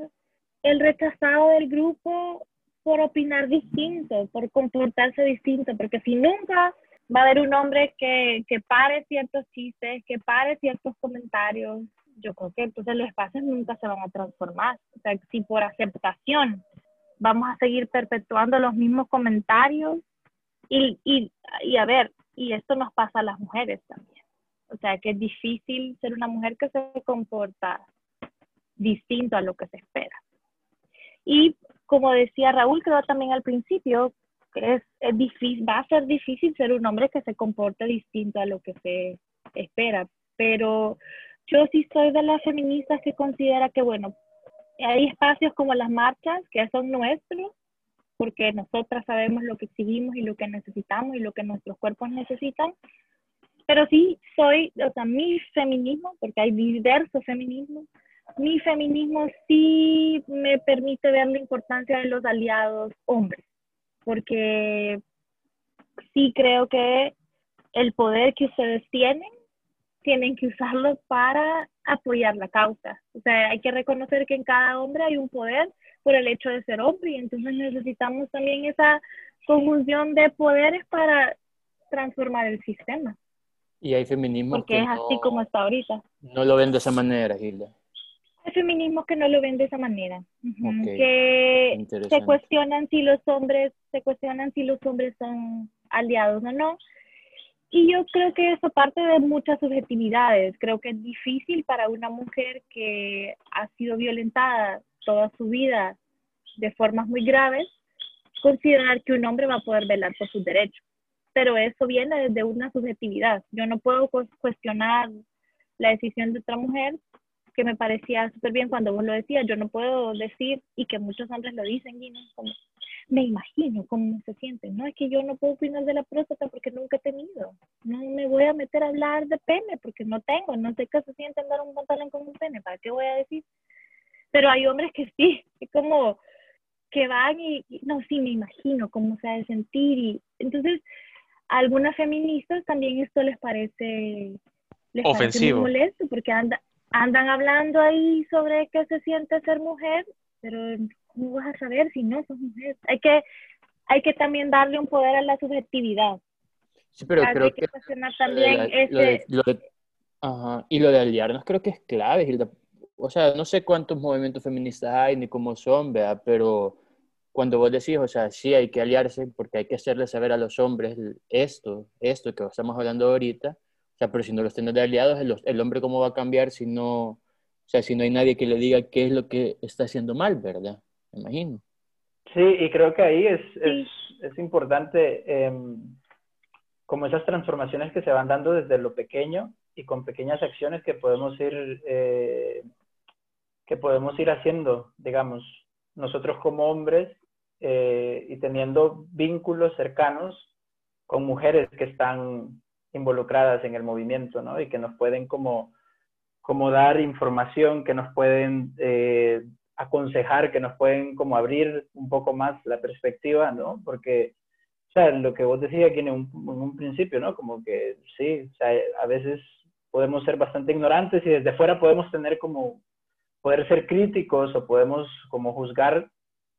el rechazado del grupo por opinar distinto, por comportarse distinto, porque si nunca va a haber un hombre que, que pare ciertos chistes, que pare ciertos comentarios. Yo creo que entonces los espacios nunca se van a transformar. O sea, si por aceptación vamos a seguir perpetuando los mismos comentarios y, y, y a ver, y esto nos pasa a las mujeres también. O sea, que es difícil ser una mujer que se comporta distinto a lo que se espera. Y como decía Raúl, creo también al principio, es, es difícil, va a ser difícil ser un hombre que se comporte distinto a lo que se espera, pero yo sí soy de las feministas que considera que, bueno, hay espacios como las marchas que son nuestros porque nosotras sabemos lo que exigimos y lo que necesitamos y lo que nuestros cuerpos necesitan. Pero sí soy, o sea, mi feminismo, porque hay diversos feminismos, mi feminismo sí me permite ver la importancia de los aliados hombres, porque sí creo que el poder que ustedes tienen, tienen que usarlo para apoyar la causa. O sea, hay que reconocer que en cada hombre hay un poder por el hecho de ser hombre y entonces necesitamos también esa conjunción de poderes para transformar el sistema. Y hay feminismo Porque es así como está ahorita. No lo ven de esa manera, Gilda. Hay feminismos que no lo ven de esa manera, que se cuestionan si los hombres, se cuestionan si los hombres son aliados o no. Y yo creo que eso parte de muchas subjetividades. Creo que es difícil para una mujer que ha sido violentada toda su vida de formas muy graves considerar que un hombre va a poder velar por sus derechos. Pero eso viene desde una subjetividad. Yo no puedo cu- cuestionar la decisión de otra mujer que me parecía súper bien cuando vos lo decías. Yo no puedo decir, y que muchos hombres lo dicen, Gino, como, me imagino cómo se sienten. No, es que yo no puedo opinar de la próstata porque nunca he tenido. No me voy a meter a hablar de pene porque no tengo. No sé qué se siente andar un pantalón con un pene. ¿Para qué voy a decir? Pero hay hombres que sí, es como que van y, y, no, sí, me imagino cómo se ha de sentir. Y entonces, a algunas feministas también esto les parece, les parece Ofensivo. muy molesto porque anda, andan hablando ahí sobre qué se siente ser mujer, pero ¿cómo vas a saber si no sos mujer? Hay que, hay que también darle un poder a la subjetividad. Sí, pero Hay creo que cuestionar también la- ese... lo de- lo de- ajá, Y lo de aliarnos creo que es clave, Gilda. O sea, no sé cuántos movimientos feministas hay ni cómo son, ¿verdad? Pero cuando vos decís, o sea, sí hay que aliarse porque hay que hacerle saber a los hombres esto, esto que estamos hablando ahorita. O sea, pero si no los tenés de aliados, el, el hombre cómo va a cambiar si no, o sea, si no hay nadie que le diga qué es lo que está haciendo mal, ¿verdad? Me imagino. Sí, y creo que ahí es, es, es importante em, como esas transformaciones que se van dando desde lo pequeño y con pequeñas acciones que podemos ir eh, que podemos ir haciendo, digamos, nosotros como hombres eh, y teniendo vínculos cercanos con mujeres que están involucradas en el movimiento, ¿no? Y que nos pueden como, como dar información, que nos pueden eh, aconsejar, que nos pueden como abrir un poco más la perspectiva, ¿no? Porque, o sea, lo que vos decías aquí en un, un principio, ¿no? Como que sí, o sea, a veces podemos ser bastante ignorantes y desde fuera podemos tener como, poder ser críticos o podemos como juzgar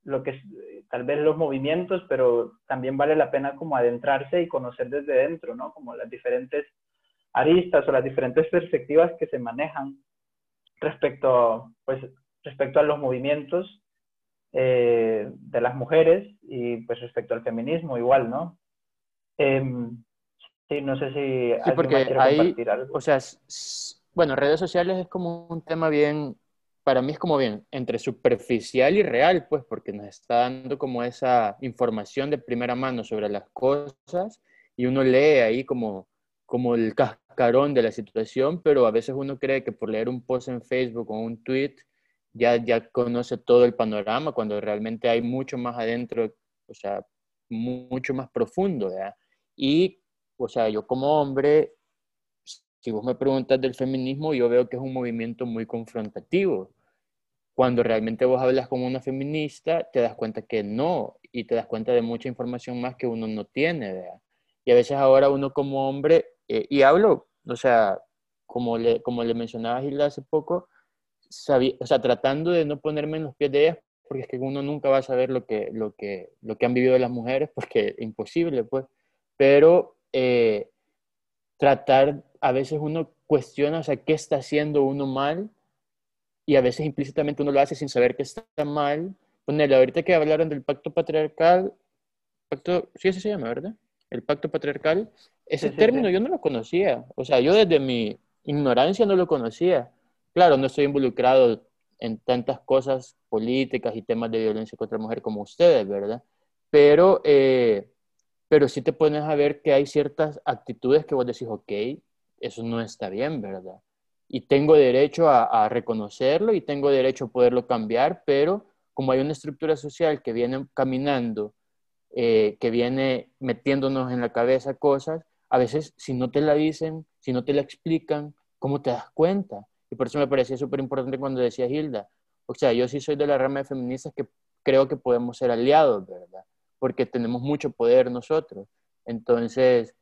lo que es, tal vez los movimientos, pero también vale la pena como adentrarse y conocer desde dentro, ¿no? Como las diferentes aristas o las diferentes perspectivas que se manejan respecto, pues, respecto a los movimientos eh, de las mujeres y pues respecto al feminismo igual, ¿no? Eh, sí, no sé si Sí, alguien porque ahí, algo. o sea, bueno, redes sociales es como un tema bien, para mí es como bien, entre superficial y real, pues, porque nos está dando como esa información de primera mano sobre las cosas y uno lee ahí como, como el cascarón de la situación, pero a veces uno cree que por leer un post en Facebook o un tweet ya, ya conoce todo el panorama, cuando realmente hay mucho más adentro, o sea, mu- mucho más profundo, ¿verdad? Y, o sea, yo como hombre, si vos me preguntas del feminismo, yo veo que es un movimiento muy confrontativo. Cuando realmente vos hablas con una feminista, te das cuenta que no, y te das cuenta de mucha información más que uno no tiene, ¿verdad? Y a veces ahora uno como hombre, eh, y hablo, o sea, como le, como le mencionaba Gilda hace poco, sabí- o sea, tratando de no ponerme en los pies de ellas, porque es que uno nunca va a saber lo que, lo que, lo que han vivido las mujeres, porque es imposible, pues. Pero eh, tratar, a veces uno cuestiona, o sea, qué está haciendo uno mal, y a veces implícitamente uno lo hace sin saber que está mal. Ponele, ahorita que hablaron del pacto patriarcal, pacto, sí, así se llama, ¿verdad? El pacto patriarcal, ese Sí, sí, término sí. yo no lo conocía, o sea, yo desde mi ignorancia no lo conocía. Claro, no estoy involucrado en tantas cosas políticas y temas de violencia contra la mujer como ustedes, ¿verdad? Pero, eh, pero sí te pones a ver que hay ciertas actitudes que vos decís, ok, eso no está bien, ¿verdad? Y tengo derecho a, reconocerlo y tengo derecho a poderlo cambiar, pero como hay una estructura social que viene caminando, eh, que viene metiéndonos en la cabeza cosas, a veces si no te la dicen, si no te la explican, ¿cómo te das cuenta? Y por eso me parecía súper importante cuando decía Hilda, o sea, yo sí soy de la rama de feministas que creo que podemos ser aliados, ¿verdad? Porque tenemos mucho poder nosotros. Entonces,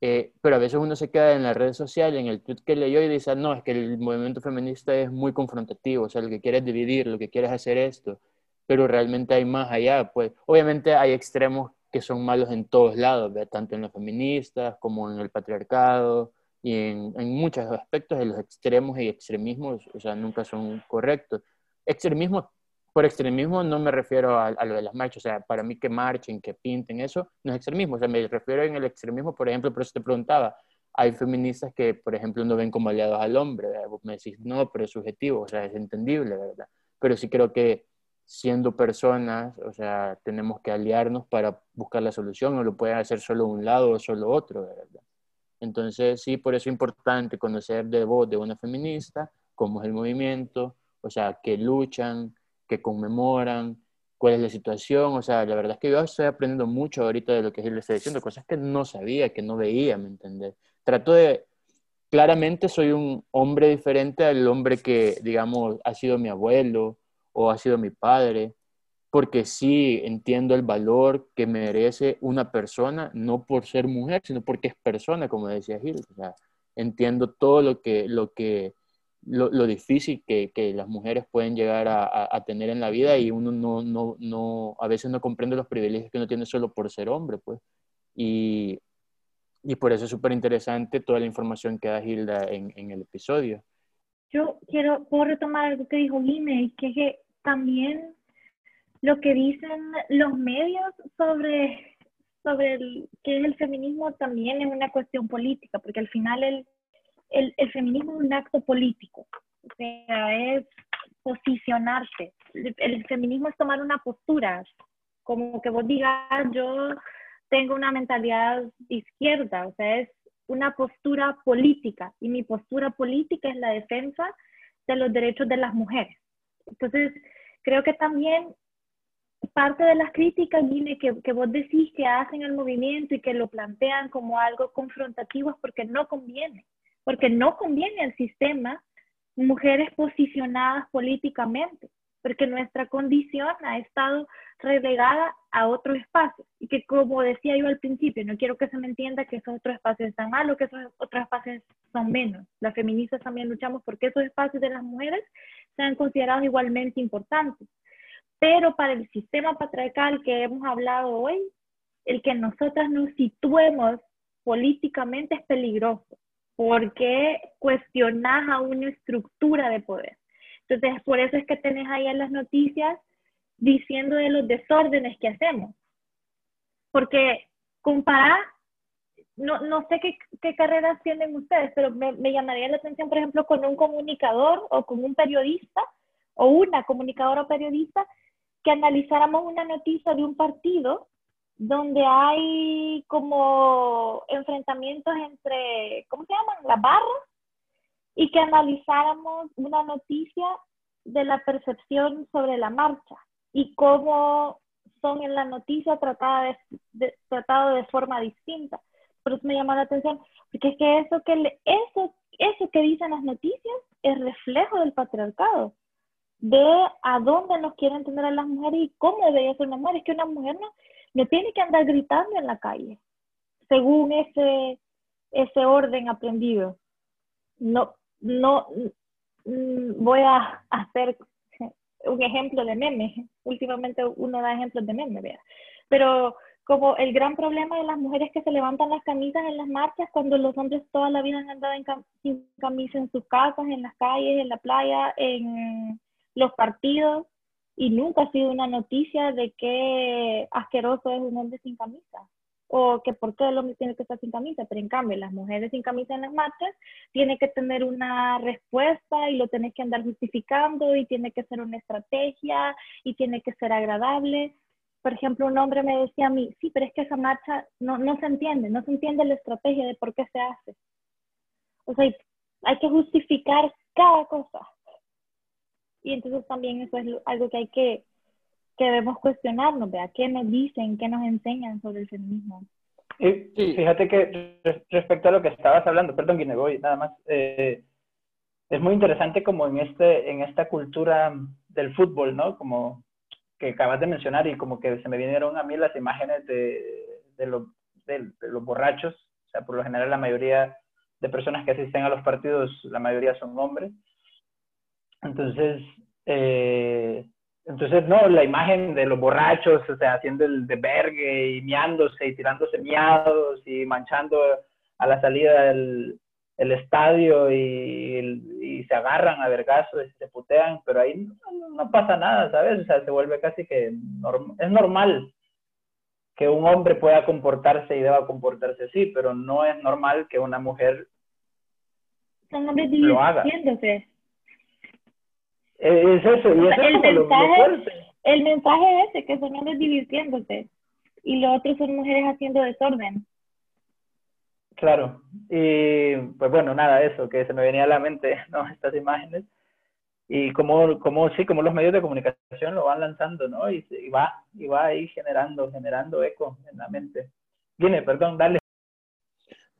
eh, pero a veces uno se queda en la red social, en el tweet que leyó y dice, no, es que el movimiento feminista es muy confrontativo, o sea, lo que quiere es dividir, lo que quiere es hacer esto, pero realmente hay más allá, pues. Obviamente hay extremos que son malos en todos lados, tanto en los feministas como en el patriarcado y en, muchos aspectos de los extremos y extremismos, o sea, nunca son correctos. Extremismo por extremismo no me refiero a, lo de las marchas, o sea, para mí que marchen, que pinten, eso no es extremismo, o sea, me refiero en el extremismo, por ejemplo, por eso te preguntaba, hay feministas que, por ejemplo, no ven como aliados al hombre, vos me decís, no, pero es subjetivo, o sea, es entendible, ¿verdad? Pero sí creo que siendo personas, o sea, tenemos que aliarnos para buscar la solución, no lo pueden hacer solo un lado o solo otro, ¿verdad? Entonces, sí, por eso es importante conocer de voz de una feminista, cómo es el movimiento, o sea, que luchan, que conmemoran, cuál es la situación. O sea, la verdad es que yo estoy aprendiendo mucho ahorita de lo que él le está diciendo, cosas que no sabía, que no veía, ¿me entendés? Trato de, claramente soy un hombre diferente al hombre que, digamos, ha sido mi abuelo o ha sido mi padre, porque sí entiendo el valor que merece una persona, no por ser mujer, sino porque es persona, como decía Gil. O sea, entiendo todo lo que, lo que lo, difícil que, que, las mujeres pueden llegar a, a, tener en la vida y uno no, no, no, a veces no comprende los privilegios que uno tiene solo por ser hombre, pues. Y, y por eso es súper interesante toda la información que da Hilda en, en, el episodio. Yo quiero, puedo retomar algo que dijo Guime, que es que también lo que dicen los medios sobre, sobre el, qué es el feminismo también es una cuestión política, porque al final el el, feminismo es un acto político, o sea, es posicionarse. El, feminismo es tomar una postura, como que vos digas, yo tengo una mentalidad izquierda, o sea, es una postura política y mi postura política es la defensa de los derechos de las mujeres. Entonces, creo que también parte de las críticas, Gine, que, que vos decís que hacen el movimiento y que lo plantean como algo confrontativo es porque no conviene porque no conviene al sistema mujeres posicionadas políticamente, porque nuestra condición ha estado relegada a otro espacio y que como decía yo al principio, no quiero que se me entienda que esos otros espacios están mal o que esos otros espacios son menos. Las feministas también luchamos porque esos espacios de las mujeres sean considerados igualmente importantes. Pero para el sistema patriarcal que hemos hablado hoy, el que nosotras nos situemos políticamente es peligroso porque cuestionas a una estructura de poder. Entonces, por eso es que tenés ahí en las noticias diciendo de los desórdenes que hacemos. Porque comparar, no, no sé qué, carreras tienen ustedes, pero me, me llamaría la atención, por ejemplo, con un comunicador o con un periodista o una comunicadora o periodista que analizáramos una noticia de un partido donde hay como enfrentamientos entre, ¿cómo se llaman? Las barras, y que analizáramos una noticia de la percepción sobre la marcha y cómo son en la noticia tratadas de, tratado de forma distinta. Por eso me llama la atención, porque es que eso que, eso, eso que dicen las noticias es reflejo del patriarcado, de a dónde nos quieren tener a las mujeres y cómo debería ser una mujer. Es que una mujer no, no tiene que andar gritando en la calle, según ese, ese orden aprendido. No, no, mm, voy a hacer un ejemplo de meme. Últimamente uno da ejemplos de meme, vea. Pero como el gran problema de las mujeres que se levantan las camisas en las marchas cuando los hombres toda la vida han andado en sin camisa en sus casas, en las calles, en la playa, en los partidos y nunca ha sido una noticia de que asqueroso es un hombre sin camisa o que por qué el hombre tiene que estar sin camisa, pero en cambio las mujeres sin camisa en las marchas tienen que tener una respuesta y lo tenés que andar justificando y tiene que ser una estrategia y tiene que ser agradable. Por ejemplo, un hombre me decía a mí, sí, pero es que esa marcha no, no se entiende, no se entiende la estrategia de por qué se hace. O sea, hay que justificar cada cosa. Y entonces también eso es algo que hay que que debemos cuestionarnos, ¿verdad? ¿Qué nos dicen, qué nos enseñan sobre el feminismo? Y Sí. fíjate que res- respecto a lo que estabas hablando, perdón, Guine, voy nada más. eh, es muy interesante como en este, en esta cultura del fútbol, ¿no? Como que acabas de mencionar y como que se me vinieron a mí las imágenes de, de, lo- de- de los borrachos. O sea, por lo general la mayoría de personas que asisten a los partidos, la mayoría son hombres. Entonces, eh, entonces, no, la imagen de los borrachos, o sea, haciendo el de vergue y miándose y tirándose miados y manchando a la salida del el estadio y, y se agarran a vergazos y se putean, pero ahí no, no pasa nada, ¿sabes? O sea, se vuelve casi que norm- es normal que un hombre pueda comportarse y deba comportarse así, pero no es normal que una mujer Son hombres Lo haga. divirtiéndose. Eh, es eso, y eso sea, es el como lo, lo mensaje-. El mensaje es ese, que son hombres divirtiéndose. Y lo otro son mujeres haciendo desorden. Claro, y pues bueno, nada, eso, que se me venía a la mente, ¿no? Estas imágenes, y cómo, cómo, sí, cómo los medios de comunicación lo van lanzando, ¿no? Y, y va, y va ahí generando, generando eco en la mente. Viene, perdón, dale.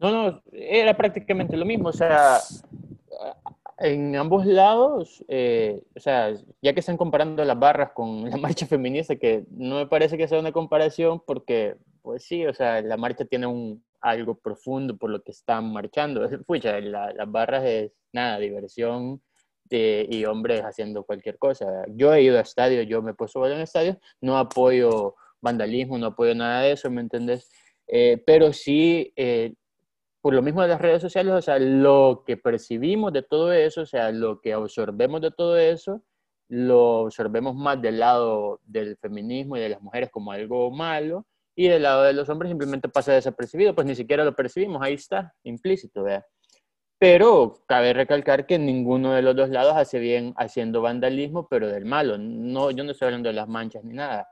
No, no, era prácticamente lo mismo. O sea, en ambos lados, eh, o sea, ya que están comparando las barras con la marcha feminista, que no me parece que sea una comparación porque, pues sí, o sea, la marcha tiene un, algo profundo por lo que están marchando. Pucha, la- las barras es nada, diversión de- y hombres haciendo cualquier cosa. Yo he ido a estadios, yo me he puesto en estadios, no apoyo vandalismo, no apoyo nada de eso, ¿me entendés? Eh, pero sí, eh, por lo mismo de las redes sociales, o sea, lo que percibimos de todo eso, o sea, lo que absorbemos de todo eso, lo absorbemos más del lado del feminismo y de las mujeres como algo malo, y del lado de los hombres simplemente pasa desapercibido, pues ni siquiera lo percibimos, ahí está, implícito, ¿vea? Pero cabe recalcar que ninguno de los dos lados hace bien haciendo vandalismo, pero del malo. No, yo no estoy hablando de las manchas ni nada.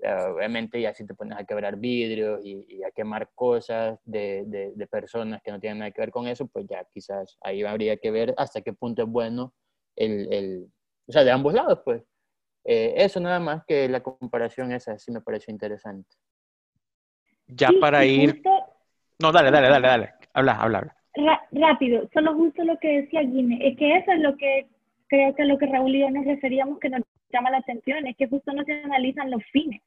Eh, obviamente ya si te pones a quebrar vidrios y, y a quemar cosas de, de, de, personas que no tienen nada que ver con eso, pues ya quizás ahí habría que ver hasta qué punto es bueno el, el o sea, de ambos lados, pues. Eh, eso nada más que la comparación esa sí me pareció interesante. Ya sí, para ir... Justo... No, dale, dale, dale, dale. Habla, habla, habla. Ra rápido, solo justo lo que decía Guine, es que eso es lo que creo que a lo que Raúl y yo nos referíamos que nos llama la atención, es que justo no se analizan los fines,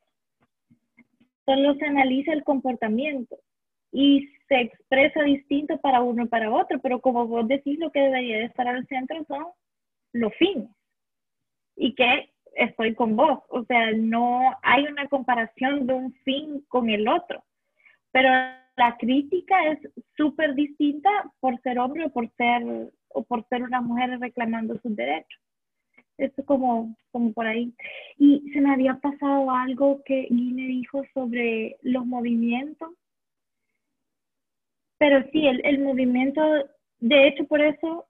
solo se analiza el comportamiento y se expresa distinto para uno y para otro, pero como vos decís, lo que debería de estar al centro son los fines. Y que estoy con vos, o sea, no hay una comparación de un fin con el otro, pero la crítica es súper distinta por ser hombre o por ser, o por ser una mujer reclamando sus derechos. Esto como, como por ahí. Y se me había pasado algo que Guine dijo sobre los movimientos. Pero sí, el, el movimiento, de hecho por eso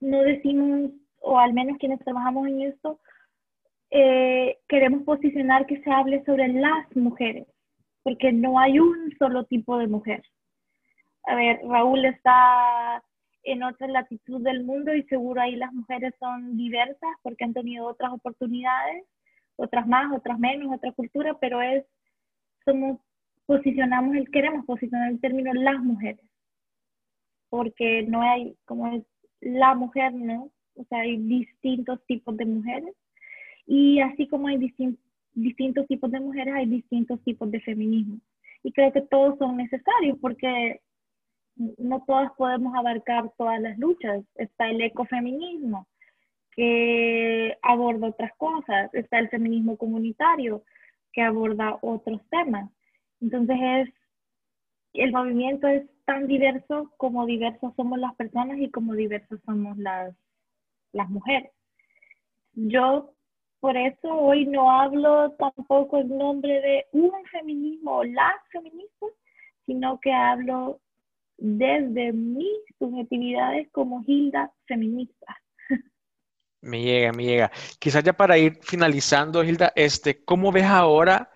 no decimos, o al menos quienes trabajamos en esto, eh, queremos posicionar que se hable sobre las mujeres, porque no hay un solo tipo de mujer. A ver, Raúl está en otra latitud del mundo y seguro ahí las mujeres son diversas porque han tenido otras oportunidades, otras más, otras menos, otra cultura, pero es, somos, posicionamos, el, queremos posicionar el término las mujeres, porque no hay, como es la mujer, ¿no? O sea, hay distintos tipos de mujeres y así como hay distintos distintos tipos de mujeres, hay distintos tipos de feminismo. Y creo que todos son necesarios porque no todas podemos abarcar todas las luchas. Está el ecofeminismo, que aborda otras cosas. Está el feminismo comunitario, que aborda otros temas. Entonces, es, el movimiento es tan diverso como diversas somos las personas y como diversas somos las, las mujeres. Yo por eso hoy no hablo tampoco en nombre de un feminismo o las feministas, sino que hablo desde mis subjetividades como Hilda feminista. Me llega, me llega. Quizás ya para ir finalizando, Hilda, este, ¿cómo ves ahora?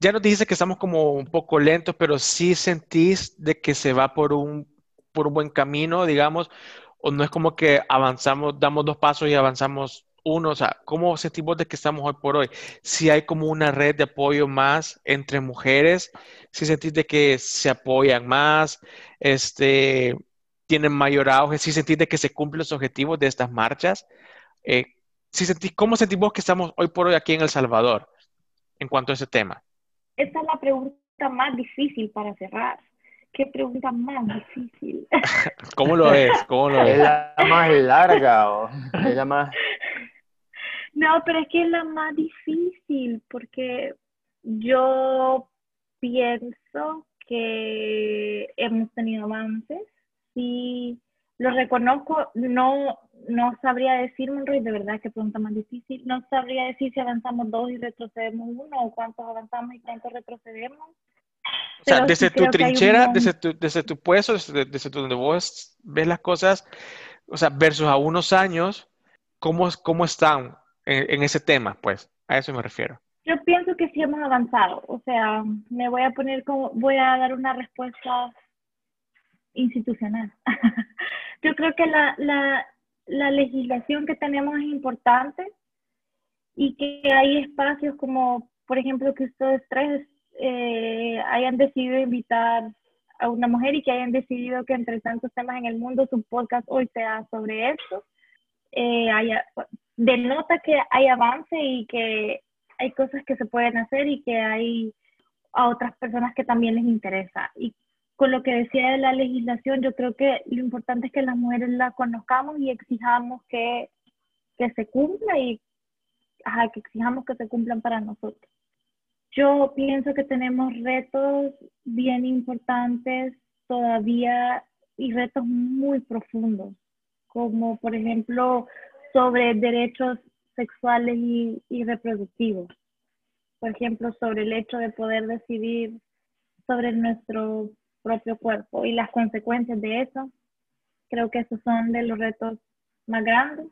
Ya nos dijiste que estamos como un poco lentos, pero sí sentís de que se va por un, por un buen camino, digamos, o no es como que avanzamos, damos dos pasos y avanzamos uno, o sea, ¿cómo sentimos de que estamos hoy por hoy? Si hay como una red de apoyo más entre mujeres, si sentís de que se apoyan más, este, tienen mayor auge, si sentís de que se cumplen los objetivos de estas marchas, eh, si sentís, ¿cómo sentimos que estamos hoy por hoy aquí en El Salvador en cuanto a ese tema? Esta es la pregunta más difícil para cerrar. ¿Qué pregunta más difícil? ¿Cómo lo es? ¿Cómo lo Es es? la más larga o es la más... No, pero es que es la más difícil porque yo pienso que hemos tenido avances. Sí, lo reconozco, no, no sabría decir, Monroy, de verdad que pregunta más difícil. No sabría decir si avanzamos dos y retrocedemos uno o cuántos avanzamos y cuántos retrocedemos. O sea, Pero sí desde tu un trinchera, desde tu, desde tu puesto, desde, desde tu- donde vos ves las cosas, o sea, versus a unos años, ¿cómo, cómo están en, en ese tema? Pues, a eso me refiero. Yo pienso que sí hemos avanzado. O sea, me voy a poner como, voy a dar una respuesta institucional. Yo creo que la, la, la legislación que tenemos es importante y que hay espacios como, por ejemplo, que ustedes tres eh, hayan decidido invitar a una mujer y que hayan decidido que entre tantos temas en el mundo su podcast hoy sea sobre esto. Eh, haya, denota que hay avance y que hay cosas que se pueden hacer y que hay a otras personas que también les interesa. Y con lo que decía de la legislación, yo creo que lo importante es que las mujeres la conozcamos y exijamos que, que se cumpla y ajá, que exijamos que se cumplan para nosotros. Yo pienso que tenemos retos bien importantes todavía y retos muy profundos, como por ejemplo sobre derechos sexuales y, y reproductivos. Por ejemplo, sobre el hecho de poder decidir sobre nuestro propio cuerpo y las consecuencias de eso. Creo que esos son de los retos más grandes.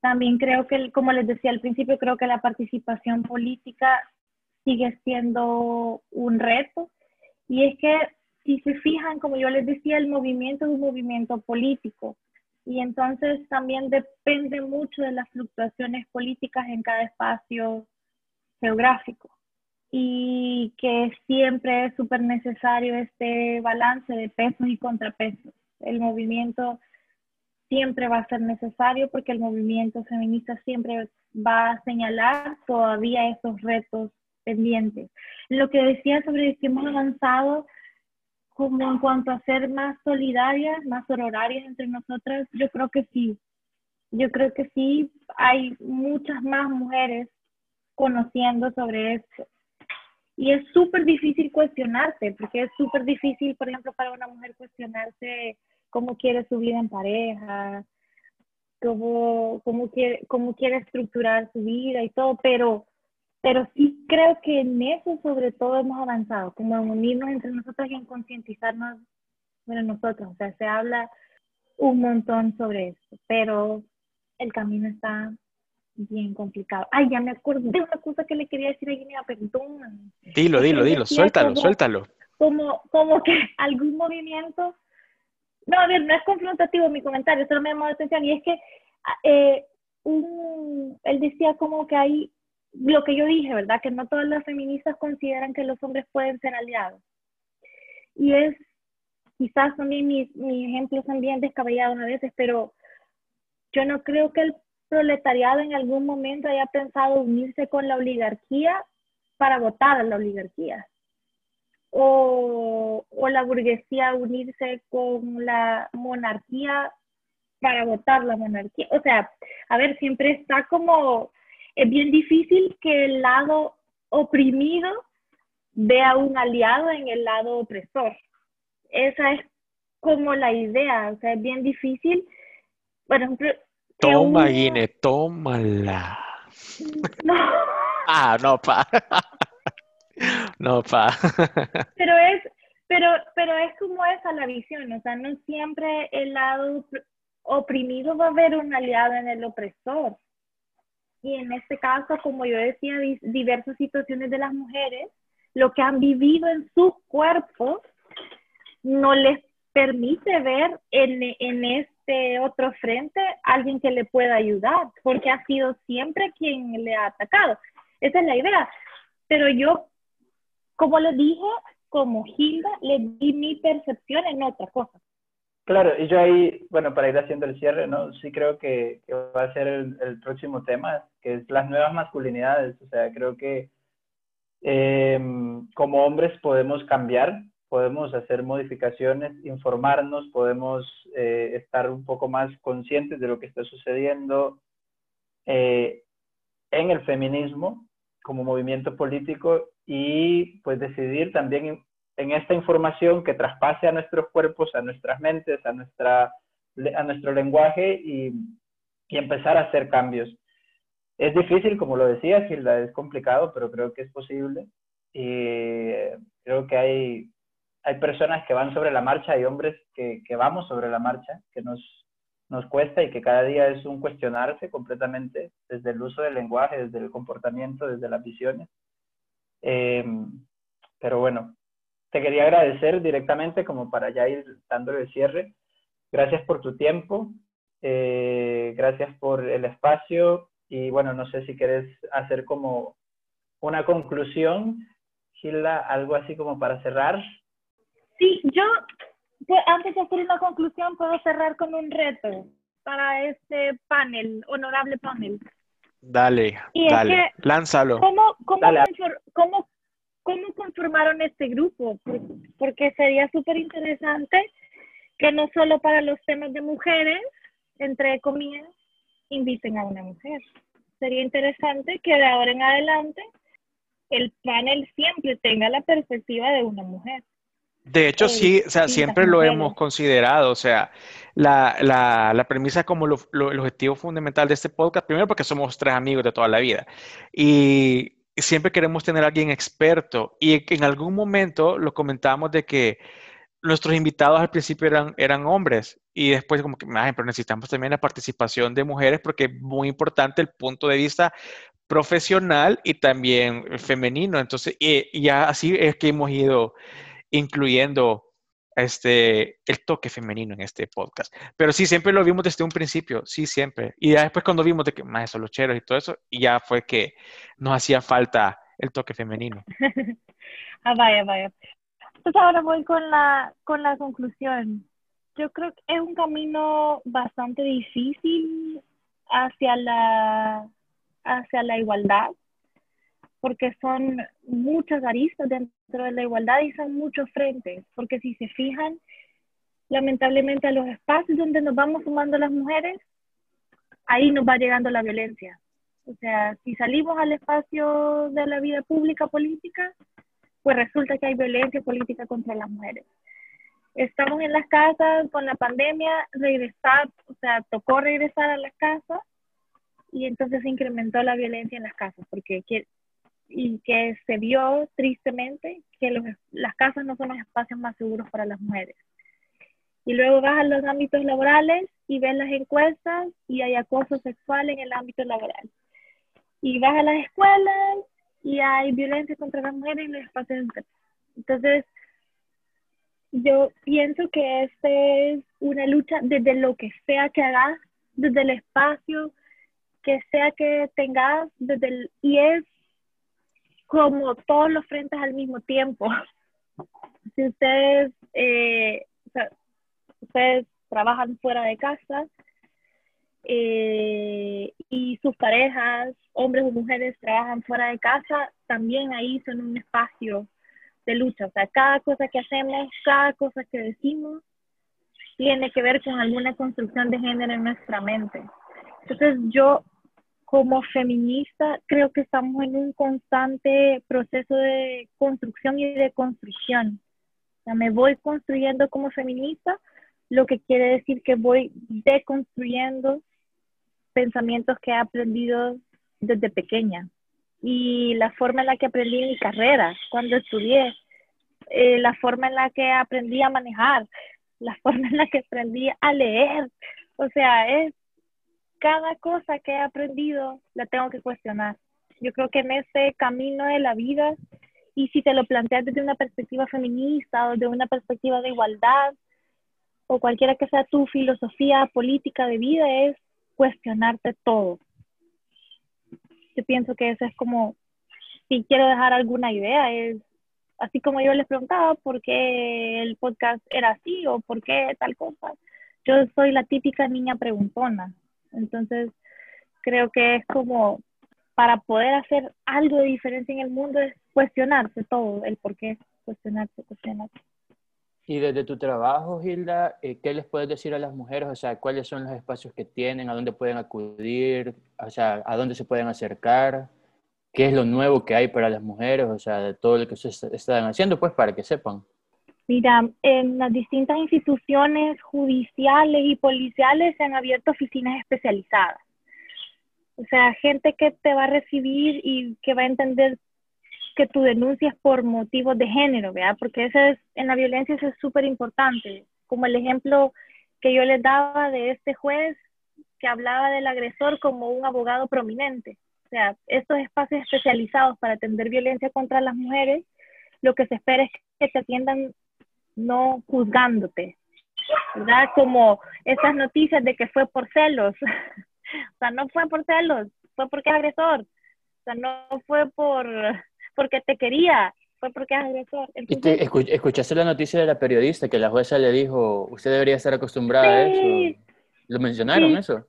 También creo que, como les decía al principio, creo que la participación política sigue siendo un reto. Y es que, si se fijan, como yo les decía, el movimiento es un movimiento político. Y entonces también depende mucho de las fluctuaciones políticas en cada espacio geográfico. Y que siempre es súper necesario este balance de pesos y contrapesos. El movimiento siempre va a ser necesario porque el movimiento feminista siempre va a señalar todavía esos retos pendientes. Lo que decía sobre que hemos avanzado como en cuanto a ser más solidarias, más sororarias entre nosotras, yo creo que sí. Yo creo que sí, hay muchas más mujeres conociendo sobre esto. Y es súper difícil cuestionarse, porque es súper difícil, por ejemplo, para una mujer cuestionarse cómo quiere su vida en pareja, cómo, cómo, quiere, cómo quiere estructurar su vida y todo, pero, pero sí creo que en eso sobre todo hemos avanzado, como en unirnos entre nosotras y en concientizarnos sobre nosotros. O sea, se habla un montón sobre esto, pero el camino está bien complicado. Ay, ya me acordé de una cosa que le quería decir a Guinea, perdón. Dilo, dilo, dilo, suéltalo, como- suéltalo. Como, como que algún movimiento, no, a ver, no es confrontativo mi comentario, solo me llamó la atención, y es que eh, un, él decía como que hay, lo que yo dije, ¿verdad? Que no todas las feministas consideran que los hombres pueden ser aliados. Y es, quizás también mis, mis ejemplos son bien descabellados a veces, pero yo no creo que el proletariado en algún momento haya pensado unirse con la oligarquía para votar a la oligarquía. O, o la burguesía unirse con la monarquía para votar la monarquía. O sea, a ver, siempre está como, es bien difícil que el lado oprimido vea un aliado en el lado opresor. Esa es como la idea, o sea, es bien difícil. Por ejemplo, Toma, uno- Guine, tómala. No, Ah, no, pa. No, pa. pero es, pero, pero es como esa la visión, o sea, no siempre el lado op- oprimido va a ver un aliado en el opresor. Y en este caso, como yo decía, di- diversas situaciones de las mujeres, lo que han vivido en sus cuerpos no les permite ver en, en, es- este otro frente alguien que le pueda ayudar, porque ha sido siempre quien le ha atacado. Esa es la idea. Pero yo, como le dije, como Hilda, le di mi percepción en otra cosa. Claro, y yo ahí, bueno, para ir haciendo el cierre, ¿no? Sí creo que, va a ser el, próximo tema, que es las nuevas masculinidades. O sea, creo que em, como hombres podemos cambiar, podemos hacer modificaciones, informarnos, podemos eh, estar un poco más conscientes de lo que está sucediendo eh, en el feminismo como movimiento político y pues decidir también en esta información que traspase a nuestros cuerpos, a nuestras mentes, a, nuestra, a nuestro lenguaje y, y empezar a hacer cambios. Es difícil, como lo decía Gilda, es complicado, pero creo que es posible. Y creo que hay, hay personas que van sobre la marcha, hay hombres que, que vamos sobre la marcha, que nos, nos cuesta y que cada día es un cuestionarse completamente desde el uso del lenguaje, desde el comportamiento, desde las visiones. Eh, pero bueno, te quería agradecer directamente como para ya ir dándole el cierre. Gracias por tu tiempo, eh, gracias por el espacio y bueno, no sé si quieres hacer como una conclusión, Gilda, algo así como para cerrar. Sí, yo antes de hacer una conclusión puedo cerrar con un reto para este panel, honorable panel. Dale, dale, lánzalo. ¿Cómo, cómo, cómo cómo conformaron este grupo, porque sería súper interesante que no solo para los temas de mujeres, entre comillas, inviten a una mujer. Sería interesante que de ahora en adelante el panel siempre tenga la perspectiva de una mujer. De hecho, sí, o sea, siempre lo hemos considerado, o sea, la, la, la premisa como lo, el objetivo fundamental de este podcast, primero porque somos tres amigos de toda la vida, y siempre queremos tener a alguien experto y en algún momento lo comentábamos de que nuestros invitados al principio eran, eran hombres y después como que, pero necesitamos también la participación de mujeres porque es muy importante el punto de vista profesional y también femenino. Entonces, y ya así es que hemos ido incluyendo este, el toque femenino en este podcast. Pero sí, siempre lo vimos desde un principio, sí, siempre. Y después cuando vimos de que, más los cheros y todo eso, y ya fue que nos hacía falta el toque femenino. ah, vaya, vaya. Entonces ahora voy con la, con la conclusión. Yo creo que es un camino bastante difícil hacia la, hacia la igualdad porque son muchas aristas dentro de la igualdad y son muchos frentes, porque si se fijan, lamentablemente a los espacios donde nos vamos sumando las mujeres, ahí nos va llegando la violencia. O sea, si salimos al espacio de la vida pública política, pues resulta que hay violencia política contra las mujeres. Estamos en las casas con la pandemia, regresar, o sea, tocó regresar a las casas y entonces se incrementó la violencia en las casas, porque y que se vio tristemente que las casas no son los espacios más seguros para las mujeres. Y luego vas a los ámbitos laborales y ves las encuestas y hay acoso sexual en el ámbito laboral. Y vas a las escuelas y hay violencia contra las mujeres en los espacios Entonces, yo pienso que esta es una lucha desde lo que sea que hagas, desde el espacio que sea que tengas, desde el, y es como todos los frentes al mismo tiempo. Si ustedes, eh, ustedes trabajan fuera de casa eh, y sus parejas, hombres o mujeres, trabajan fuera de casa, también ahí son un espacio de lucha. O sea, cada cosa que hacemos, cada cosa que decimos, tiene que ver con alguna construcción de género en nuestra mente. Entonces yo como feminista creo que estamos en un constante proceso de construcción y de construcción. O sea, me voy construyendo como feminista, lo que quiere decir que voy deconstruyendo pensamientos que he aprendido desde pequeña. Y la forma en la que aprendí mi carrera, cuando estudié, eh, la forma en la que aprendí a manejar, la forma en la que aprendí a leer. O sea, es cada cosa que he aprendido la tengo que cuestionar. Yo creo que en ese camino de la vida, y si te lo planteas desde una perspectiva feminista o de una perspectiva de igualdad, o cualquiera que sea tu filosofía política de vida es cuestionarte todo. Yo pienso que eso es como, si quiero dejar alguna idea, es así como yo les preguntaba por qué el podcast era así o por qué tal cosa. Yo soy la típica niña preguntona. Entonces, creo que es como para poder hacer algo de diferencia en el mundo es cuestionarse todo, el por qué, cuestionarse, cuestionarse. Y desde tu trabajo, Hilda, eh, ¿qué les puedes decir a las mujeres? O sea, ¿cuáles son los espacios que tienen? ¿A dónde pueden acudir? O sea, ¿a dónde se pueden acercar? ¿Qué es lo nuevo que hay para las mujeres? O sea, de todo lo que ustedes están haciendo, pues para que sepan. Mira, en las distintas instituciones judiciales y policiales se han abierto oficinas especializadas. O sea, gente que te va a recibir y que va a entender que tu denuncia es por motivos de género, ¿verdad? Porque eso es, en la violencia eso es súper importante. Como el ejemplo que yo les daba de este juez que hablaba del agresor como un abogado prominente. O sea, estos espacios especializados para atender violencia contra las mujeres, lo que se espera es que te atiendan no juzgándote, ¿verdad? Como esas noticias de que fue por celos. o sea, no fue por celos, fue porque es agresor. O sea, no fue por porque te quería, fue porque es agresor. ¿Y te, escuchaste la noticia de la periodista que la jueza le dijo, usted debería estar acostumbrada a eso? ¿Lo mencionaron eso?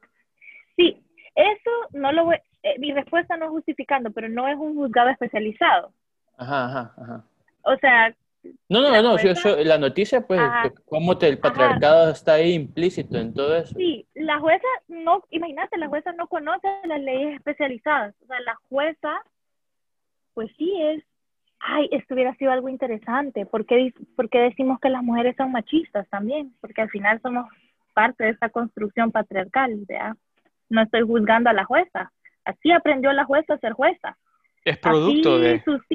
Sí, eso no lo voy, eh, mi respuesta no es justificando, pero no es un juzgado especializado. Ajá, ajá, ajá. O sea, no, no, no, la noticia, pues, cómo te, el patriarcado está ahí implícito en todo eso. Sí, la jueza no, imagínate, la jueza no conoce las leyes especializadas. O sea, la jueza, pues sí es, ay, esto hubiera sido algo interesante. ¿Por qué, decimos que las mujeres son machistas también? Porque al final somos parte de esa construcción patriarcal, ¿verdad? No estoy juzgando a la jueza. Así aprendió la jueza a ser jueza. Es producto de... Sus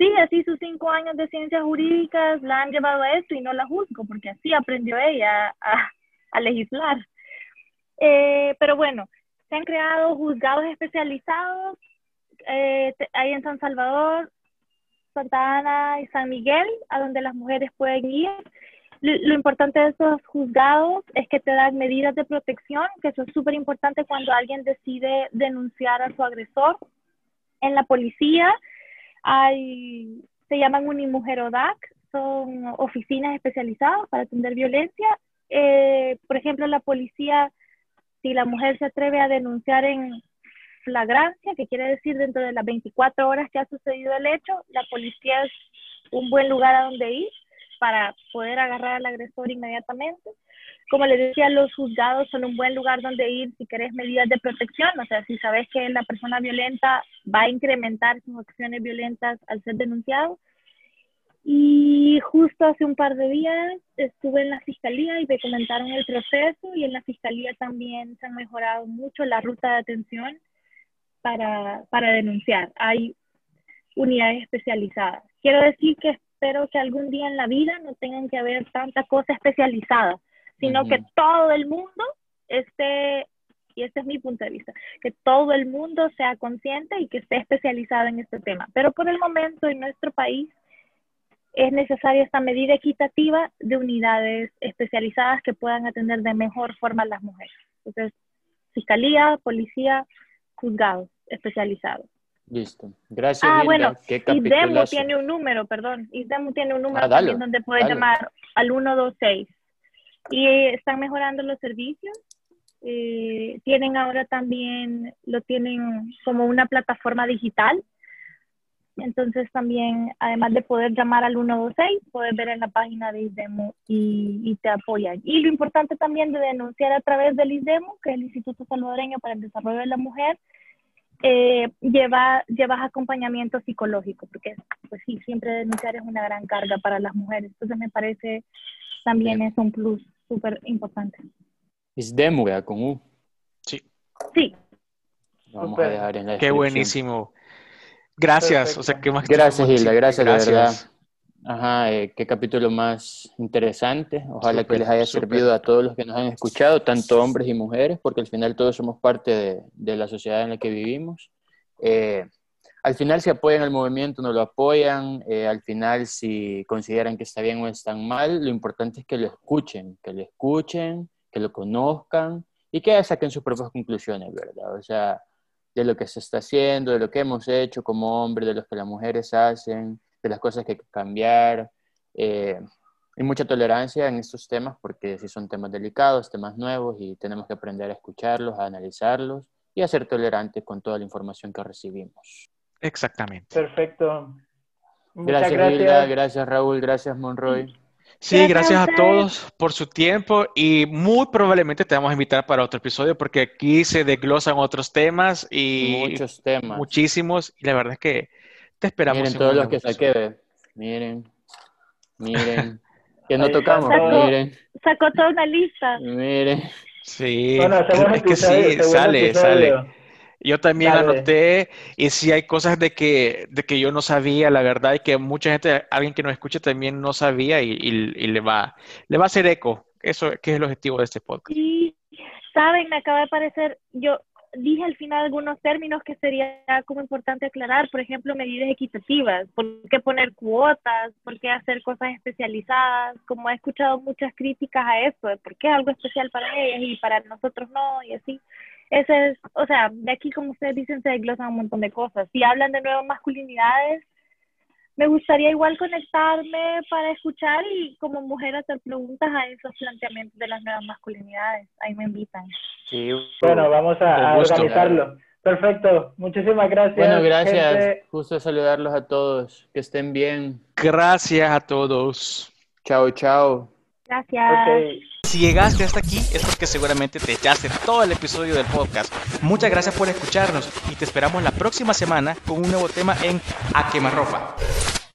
sí, así sus cinco años de ciencias jurídicas la han llevado a esto y no la juzgo, porque así aprendió ella a, legislar. Eh, pero bueno, se han creado juzgados especializados, eh, hay en San Salvador, Santa Ana y San Miguel, a donde las mujeres pueden ir. Lo, lo importante de esos juzgados es que te dan medidas de protección, que eso es súper importante cuando alguien decide denunciar a su agresor. En la policía hay, se llaman Unimujer ODAC, son oficinas especializadas para atender violencia. Eh, por ejemplo, la policía, si la mujer se atreve a denunciar en flagrancia, que quiere decir dentro de las 24 horas que ha sucedido el hecho, la policía es un buen lugar a donde ir para poder agarrar al agresor inmediatamente como les decía, los juzgados son un buen lugar donde ir si querés medidas de protección, o sea, si sabes que la persona violenta va a incrementar sus acciones violentas al ser denunciado. Y justo hace un par de días estuve en la fiscalía y me comentaron el proceso y en la fiscalía también se ha mejorado mucho la ruta de atención para, para denunciar. Hay unidades especializadas. Quiero decir que espero que algún día en la vida no tengan que haber tanta cosa especializada sino que todo el mundo esté, y este es mi punto de vista, que todo el mundo sea consciente y que esté especializado en este tema. Pero por el momento en nuestro país es necesaria esta medida equitativa de unidades especializadas que puedan atender de mejor forma a las mujeres. Entonces, fiscalía, policía, juzgados especializados. Listo. Gracias. Ah, bueno, ISDEMU tiene un número, perdón. ISDEMU tiene un número ah, también donde puede llamar al 126 y están mejorando los servicios. Eh, tienen ahora también, lo tienen como una plataforma digital. Entonces también, además de poder llamar al 126, puedes ver en la página de ISDEMO y, te apoyan. Y lo importante también de denunciar a través del ISDEMO, que es el Instituto Salvadoreño para el Desarrollo de la Mujer, eh, lleva, llevas acompañamiento psicológico, porque pues sí, siempre denunciar es una gran carga para las mujeres. Entonces me parece también es un plus súper importante. Es demo, Con U. Sí. Sí. Vamos a dejar en la Qué buenísimo. Gracias. O sea, ¿qué más gracias, Hilda. Gracias, gracias. de verdad. Ajá, eh, qué capítulo más interesante. Ojalá que les haya servido a todos los que nos han escuchado, tanto hombres y mujeres, porque al final todos somos parte de, de la sociedad en la que vivimos. Eh, al final si apoyan el movimiento, no lo apoyan, eh, al final si consideran que está bien o están mal, lo importante es que lo escuchen, que lo escuchen, que lo conozcan y que saquen sus propias conclusiones, ¿verdad? O sea, de lo que se está haciendo, de lo que hemos hecho como hombres, de lo que las mujeres hacen, de las cosas que hay que cambiar. Eh, y mucha tolerancia en estos temas porque sí son temas delicados, temas nuevos y tenemos que aprender a escucharlos, a analizarlos y a ser tolerantes con toda la información que recibimos. Exactamente. Perfecto. Muchas gracias, Hilda, gracias Raúl, gracias Monroy. Sí, gracias, a, todos por su tiempo y muy probablemente te vamos a invitar para otro episodio porque aquí se desglosan otros temas y muchos temas. Muchísimos y la verdad es que te esperamos. Miren todos los que saqué, miren, miren, que no tocamos, miren. Sacó toda una lista. Miren. Sí, es que sí, sale, sale. Yo también anoté y sí hay cosas de que, de que yo no sabía, la verdad, y que mucha gente, alguien que nos escuche también no sabía y, y, le, va, le va a hacer eco. Eso que es el objetivo de este podcast. Y, saben, me acaba de parecer, yo dije al final algunos términos que sería como importante aclarar, por ejemplo, medidas equitativas, por qué poner cuotas, por qué hacer cosas especializadas, como he escuchado muchas críticas a eso, de por qué algo especial para ellas y para nosotros no, y así ese es, o sea, de aquí como ustedes dicen se desglosan un montón de cosas. Si hablan de nuevas masculinidades, me gustaría igual conectarme para escuchar y como mujer hacer preguntas a esos planteamientos de las nuevas masculinidades. Ahí me invitan. Sí, bueno, vamos a, organizarlo. Perfecto, muchísimas gracias. Bueno, gracias. Justo saludarlos a todos. Que estén bien. Gracias a todos. Chao, chao. Gracias. Si llegaste hasta aquí es porque seguramente te echaste todo el episodio del podcast. Muchas gracias por escucharnos y te esperamos la próxima semana con un nuevo tema en A Quemarropa.